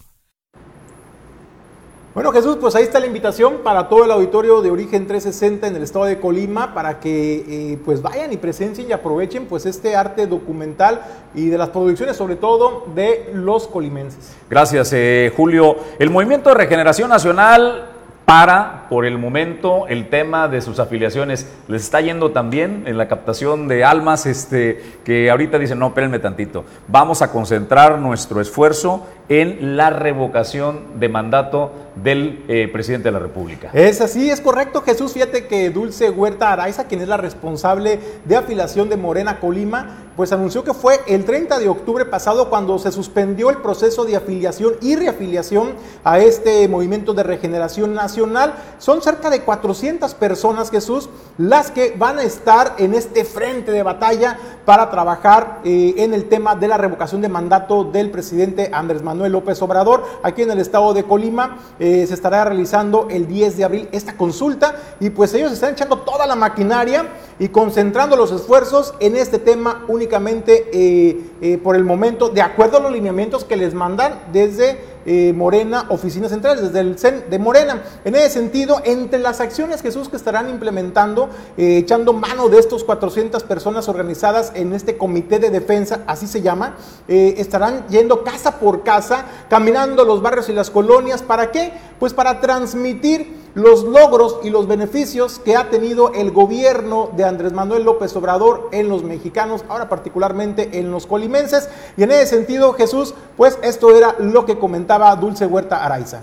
Bueno Jesús, pues ahí está la invitación para todo el auditorio de Origen 360 en el estado de Colima para que eh, pues vayan y presencien y aprovechen pues este arte documental y de las producciones sobre todo de los colimenses. Gracias eh, Julio. El Movimiento de Regeneración Nacional para, por el momento, el tema de sus afiliaciones. Les está yendo también en la captación de almas, este, que ahorita dicen, no, espérenme tantito. Vamos a concentrar nuestro esfuerzo en la revocación de mandato del eh, presidente de la República. Es así, es correcto, Jesús. Fíjate que Dulce Huerta Araiza, quien es la responsable de afiliación de Morena Colima, pues anunció que fue el 30 de octubre pasado cuando se suspendió el proceso de afiliación y reafiliación a este movimiento de regeneración nacional. Son cerca de 400 personas, Jesús, las que van a estar en este frente de batalla para trabajar eh, en el tema de la revocación de mandato del presidente Andrés Manuel López Obrador. Aquí en el estado de Colima eh, se estará realizando el 10 de abril esta consulta y pues ellos están echando toda la maquinaria y concentrando los esfuerzos en este tema únicamente eh, eh, por el momento, de acuerdo a los lineamientos que les mandan desde eh, Morena, oficinas centrales, desde el CEN de Morena. En ese sentido, entre las acciones, Jesús, que estarán implementando, echando mano de estos 400 personas organizadas en este comité de defensa, así se llama, estarán yendo casa por casa, caminando los barrios y las colonias. ¿Para qué? Pues para transmitir los logros y los beneficios que ha tenido el gobierno de Andrés Manuel López Obrador en los mexicanos, ahora particularmente en los colimenses. Y en ese sentido, Jesús, pues esto era lo que comentaba Dulce Huerta Araiza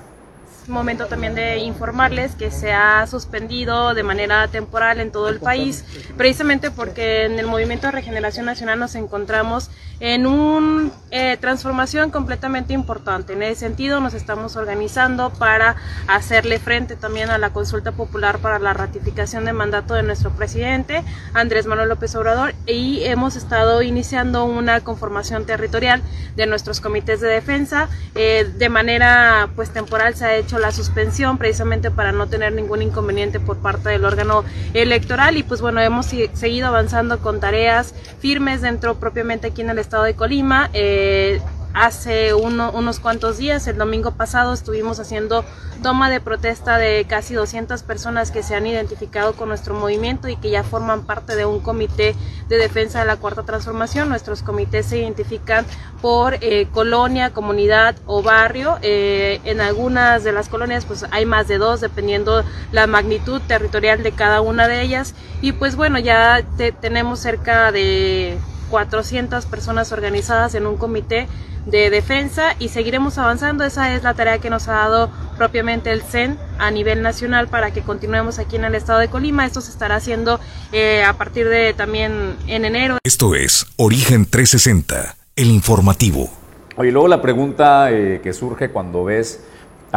momento también de informarles que se ha suspendido de manera temporal en todo el país, precisamente porque en el Movimiento de Regeneración Nacional nos encontramos en una eh, transformación completamente importante. En ese sentido, nos estamos organizando para hacerle frente también a la consulta popular para la ratificación de mandato de nuestro presidente, Andrés Manuel López Obrador, y hemos estado iniciando una conformación territorial de nuestros comités de defensa. Eh, de manera pues temporal se ha hecho la suspensión precisamente para no tener ningún inconveniente por parte del órgano electoral y pues bueno, hemos seguido avanzando con tareas firmes dentro propiamente aquí en el estado de Colima. Eh, hace unos cuantos días, el domingo pasado, estuvimos haciendo toma de protesta de casi 200 personas que se han identificado con nuestro movimiento y que ya forman parte de un comité de defensa de la Cuarta Transformación. Nuestros comités se identifican por eh, colonia, comunidad o barrio. Eh, en algunas de las colonias pues hay más de dos, dependiendo la magnitud territorial de cada una de ellas. Y pues bueno, ya tenemos cerca de 400 personas organizadas en un comité de defensa y seguiremos avanzando. Esa es la tarea que nos ha dado propiamente el CEN a nivel nacional para que continuemos aquí en el estado de Colima. Esto se estará haciendo eh, a partir de también en enero. Esto es Origen 360, el informativo. Oye, luego la pregunta eh, que surge cuando ves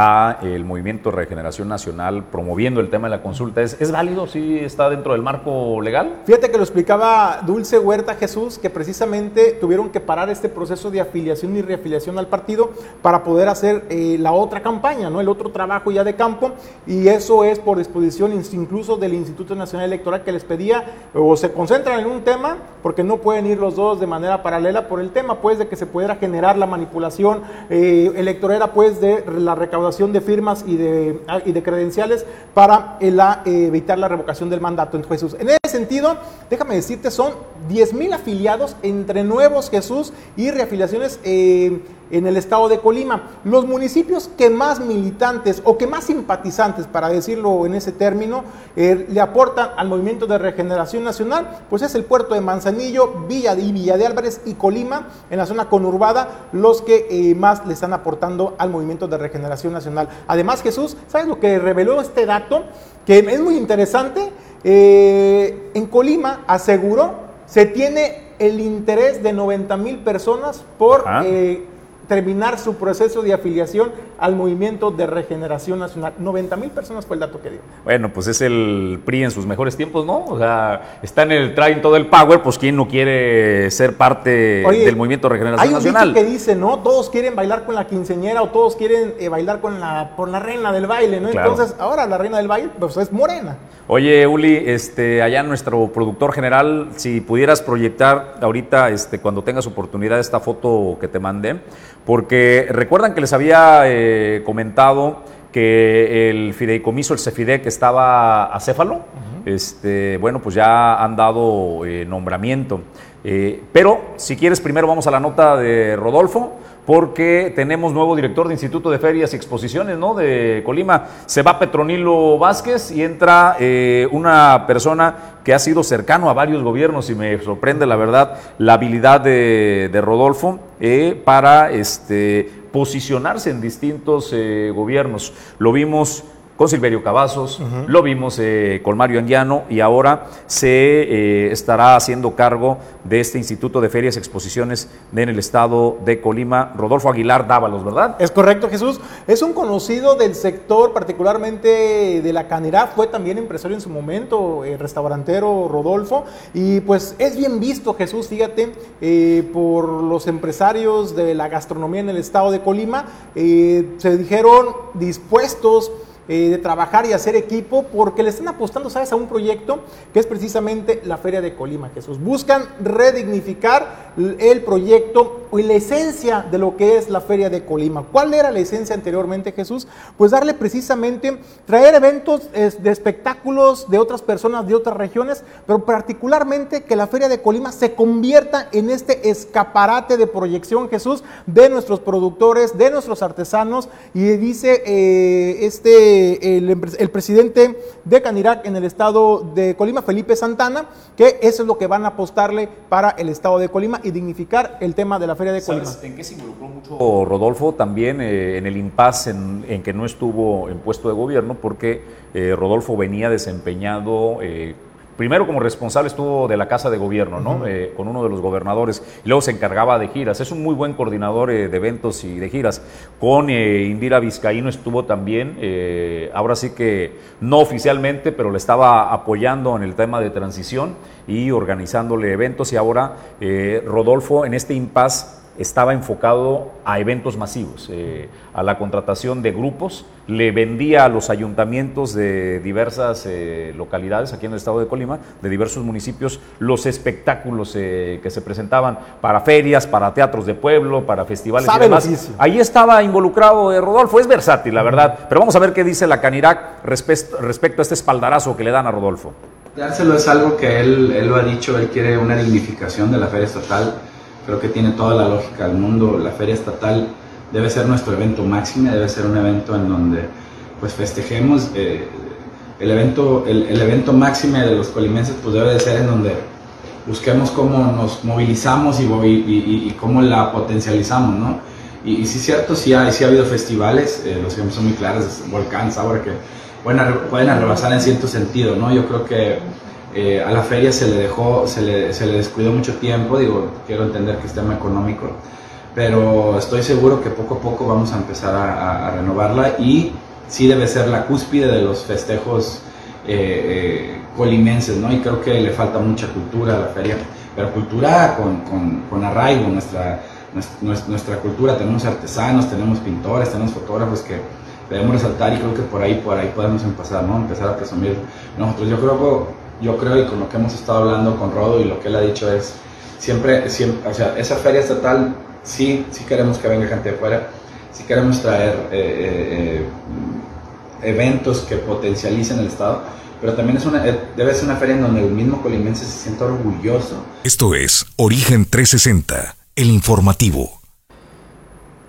a el Movimiento Regeneración Nacional promoviendo el tema de la consulta. ¿Es, ¿Es válido si está dentro del marco legal? Fíjate que lo explicaba Dulce Huerta Jesús, que precisamente tuvieron que parar este proceso de afiliación y reafiliación al partido para poder hacer eh, la otra campaña, ¿no? el otro trabajo ya de campo, y eso es por disposición incluso del Instituto Nacional Electoral que les pedía o se concentran en un tema, porque no pueden ir los dos de manera paralela por el tema, pues de que se pudiera generar la manipulación eh, electoral, pues de la recaudación de firmas y de, ah, y de credenciales para eh, evitar la revocación del mandato en Jesús. En sentido, déjame decirte, son 10 mil afiliados entre nuevos Jesús y reafiliaciones. Eh, en el estado de Colima. Los municipios que más militantes o que más simpatizantes, para decirlo en ese término, eh, le aportan al movimiento de regeneración nacional, pues es el puerto de Manzanillo, Villa de, Villa de Álvarez y Colima, en la zona conurbada, los que eh, más le están aportando al movimiento de regeneración nacional. Además, Jesús, ¿sabes lo que reveló este dato? Que es muy interesante. Eh, en Colima aseguró, se tiene el interés de 90 mil personas por terminar su proceso de afiliación al movimiento de regeneración nacional. 90 mil personas fue el dato que dio. Bueno, pues es el PRI en sus mejores tiempos, ¿no? O sea, está en el traen todo el power, pues ¿quién no quiere ser parte del movimiento de regeneración nacional? Hay un que dice, ¿no? Todos quieren bailar con la quinceñera o todos quieren eh, bailar con la, por la reina del baile, ¿no? Entonces, ahora la reina del baile, pues es morena. Oye, Uli, este, allá nuestro productor general, si pudieras proyectar ahorita, este, cuando tengas oportunidad, esta foto que te mandé, porque recuerdan que les había eh, comentado que el fideicomiso, el CEFIDE, que estaba acéfalo, este, bueno, pues ya han dado eh, nombramiento. Eh, pero si quieres, primero vamos a la nota de Rodolfo porque tenemos nuevo director de Instituto de Ferias y Exposiciones, ¿no? De Colima. Se va Petronilo Vázquez y entra eh, una persona que ha sido cercano a varios gobiernos y me sorprende, la verdad, la habilidad de, Rodolfo eh, para este, posicionarse en distintos eh, gobiernos. Lo vimos con Silverio Cavazos, lo vimos eh, con Mario Anguiano y ahora se eh, estará haciendo cargo de este Instituto de Ferias y Exposiciones en el estado de Colima, Rodolfo Aguilar Dávalos, ¿verdad? Es correcto, Jesús. Es un conocido del sector, particularmente de la canera, fue también empresario en su momento, eh, restaurantero Rodolfo, y pues es bien visto, Jesús, fíjate, por los empresarios de la gastronomía en el estado de Colima, se dijeron dispuestos eh, de trabajar y hacer equipo porque le están apostando, ¿sabes?, a un proyecto que es precisamente la Feria de Colima, Jesús. Buscan redignificar el proyecto y la esencia de lo que es la Feria de Colima. ¿Cuál era la esencia anteriormente, Jesús? Pues darle precisamente, traer eventos de espectáculos de otras personas de otras regiones, pero particularmente que la Feria de Colima se convierta en este escaparate de proyección, Jesús, de nuestros productores, de nuestros artesanos. Y dice eh, este el, presidente de Canirac en el estado de Colima, Felipe Santana, que eso es lo que van a apostarle para el estado de Colima y dignificar el tema de la Feria de Colima. ¿En qué se involucró mucho Rodolfo también eh, en el impasse en, que no estuvo en puesto de gobierno? Porque eh, Rodolfo venía desempeñado eh, primero como responsable estuvo de la Casa de Gobierno, ¿no? Eh, con uno de los gobernadores, y luego se encargaba de giras. Es un muy buen coordinador eh, de eventos y de giras. Con eh, Indira Vizcaíno estuvo también, ahora sí que no oficialmente, pero le estaba apoyando en el tema de transición y organizándole eventos. Y ahora Rodolfo en este impasse estaba enfocado a eventos masivos, eh, a la contratación de grupos, le vendía a los ayuntamientos de diversas eh, localidades aquí en el estado de Colima, de diversos municipios, los espectáculos eh, que se presentaban para ferias, para teatros de pueblo, para festivales y demás. Ahí estaba involucrado Rodolfo, es versátil, la verdad, pero vamos a ver qué dice la Canirac respecto a este espaldarazo que le dan a Rodolfo. Dárselo es algo que él, él lo ha dicho, él quiere una dignificación de la feria estatal creo que tiene toda la lógica del mundo. La feria estatal debe ser nuestro evento máximo, debe ser un evento en donde pues festejemos. Eh, el evento, el, el evento máximo de los colimenses pues debe de ser en donde busquemos cómo nos movilizamos y, y, y, cómo la potencializamos, ¿no? Y, sí es cierto, sí, hay, sí ha habido festivales, eh, los ejemplos son muy claros, Volcán, Sabor, que pueden, pueden arrebasar en cierto sentido, ¿no? Yo creo que eh, a la feria se le dejó, se le, se le descuidó mucho tiempo, digo, quiero entender que es tema económico, pero estoy seguro que poco a poco vamos a empezar a, renovarla y sí debe ser la cúspide de los festejos eh, eh, colimenses, ¿no? Y creo que le falta mucha cultura a la feria, pero cultura con, con, con arraigo, nuestra, nuestra, nuestra, cultura, tenemos artesanos, tenemos pintores, tenemos fotógrafos que debemos resaltar y creo que por ahí, por ahí podemos empezar, ¿no? Empezar a presumir nosotros. Yo creo que yo creo y con lo que hemos estado hablando con Rodo y lo que él ha dicho es, siempre, siempre o sea, esa feria estatal, sí, sí queremos que venga gente de fuera, sí queremos traer eh, eh, eh, eventos que potencialicen el Estado, pero también es una, debe ser una feria en donde el mismo colimense se sienta orgulloso. Esto es Origen 360, el informativo.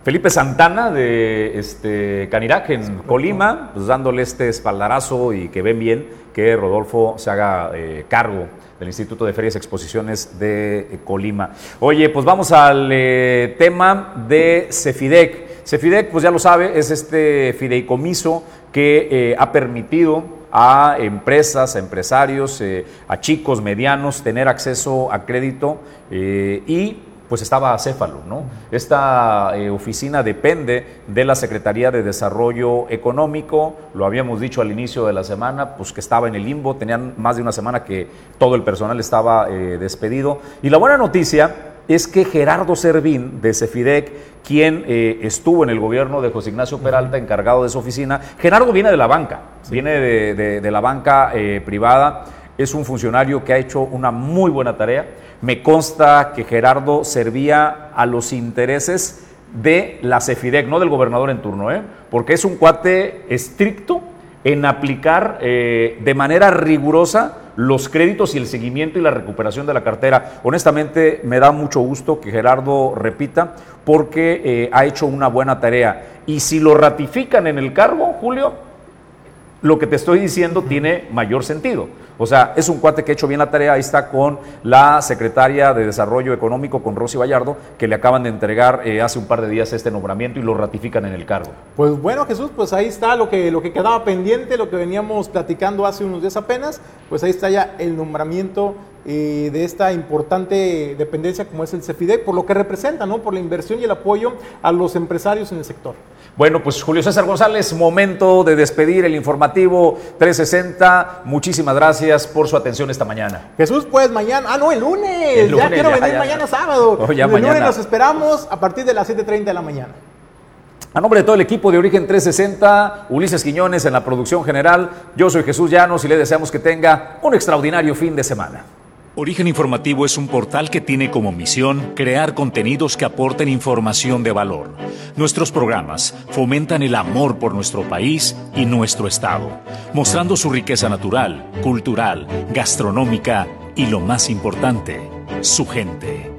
Felipe Santana de este, Canirac en Colima, pues dándole este espaldarazo y que ven bien que Rodolfo se haga eh, cargo del Instituto de Ferias y Exposiciones de eh, Colima. Oye, pues vamos al eh, tema de Cefidec. Cefidec, pues ya lo sabe, es este fideicomiso que ha permitido a empresas, a empresarios, a chicos medianos tener acceso a crédito y pues estaba acéfalo, ¿no? Esta eh, oficina depende de la Secretaría de Desarrollo Económico, lo habíamos dicho al inicio de la semana, pues que estaba en el limbo, tenían más de una semana que todo el personal estaba eh, despedido. Y la buena noticia es que Gerardo Servín de Cefidec, quien eh, estuvo en el gobierno de José Ignacio Peralta, encargado de esa oficina, Gerardo viene de la banca, viene de, de la banca privada, es un funcionario que ha hecho una muy buena tarea me consta que Gerardo servía a los intereses de la CEFIDEC, no del gobernador en turno, ¿eh? porque es un cuate estricto en aplicar eh, de manera rigurosa los créditos y el seguimiento y la recuperación de la cartera. Honestamente, me da mucho gusto que Gerardo repita porque eh, ha hecho una buena tarea. Y si lo ratifican en el cargo, Julio, lo que te estoy diciendo tiene mayor sentido. O sea, es un cuate que ha hecho bien la tarea. Ahí está con la secretaria de Desarrollo Económico, con Rosy Vallardo, que le acaban de entregar eh, hace un par de días este nombramiento y lo ratifican en el cargo. Pues bueno, Jesús, pues ahí está lo que, lo que quedaba pendiente, lo que veníamos platicando hace unos días apenas. Pues ahí está ya el nombramiento eh, de esta importante dependencia como es el CEFIDEC, por lo que representa, ¿no? Por la inversión y el apoyo a los empresarios en el sector. Bueno, pues Julio César González, momento de despedir el informativo 360. Muchísimas gracias por su atención esta mañana. Jesús, pues mañana, ah, no, el lunes, ya quiero venir mañana sábado. Oh, el lunes nos esperamos a partir de las 7.30 de la mañana. A nombre de todo el equipo de Origen 360, Ulises Quiñones en la producción general, yo soy Jesús Llanos y le deseamos que tenga un extraordinario fin de semana. Origen Informativo es un portal que tiene como misión crear contenidos que aporten información de valor. Nuestros programas fomentan el amor por nuestro país y nuestro Estado, mostrando su riqueza natural, cultural, gastronómica y lo más importante, su gente.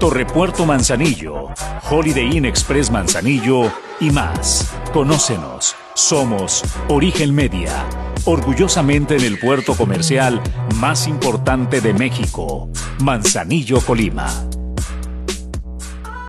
Torrepuerto Manzanillo, Holiday Inn Express Manzanillo y más. Conócenos. Somos Origen Media orgullosamente en el puerto comercial más importante de México, Manzanillo, Colima.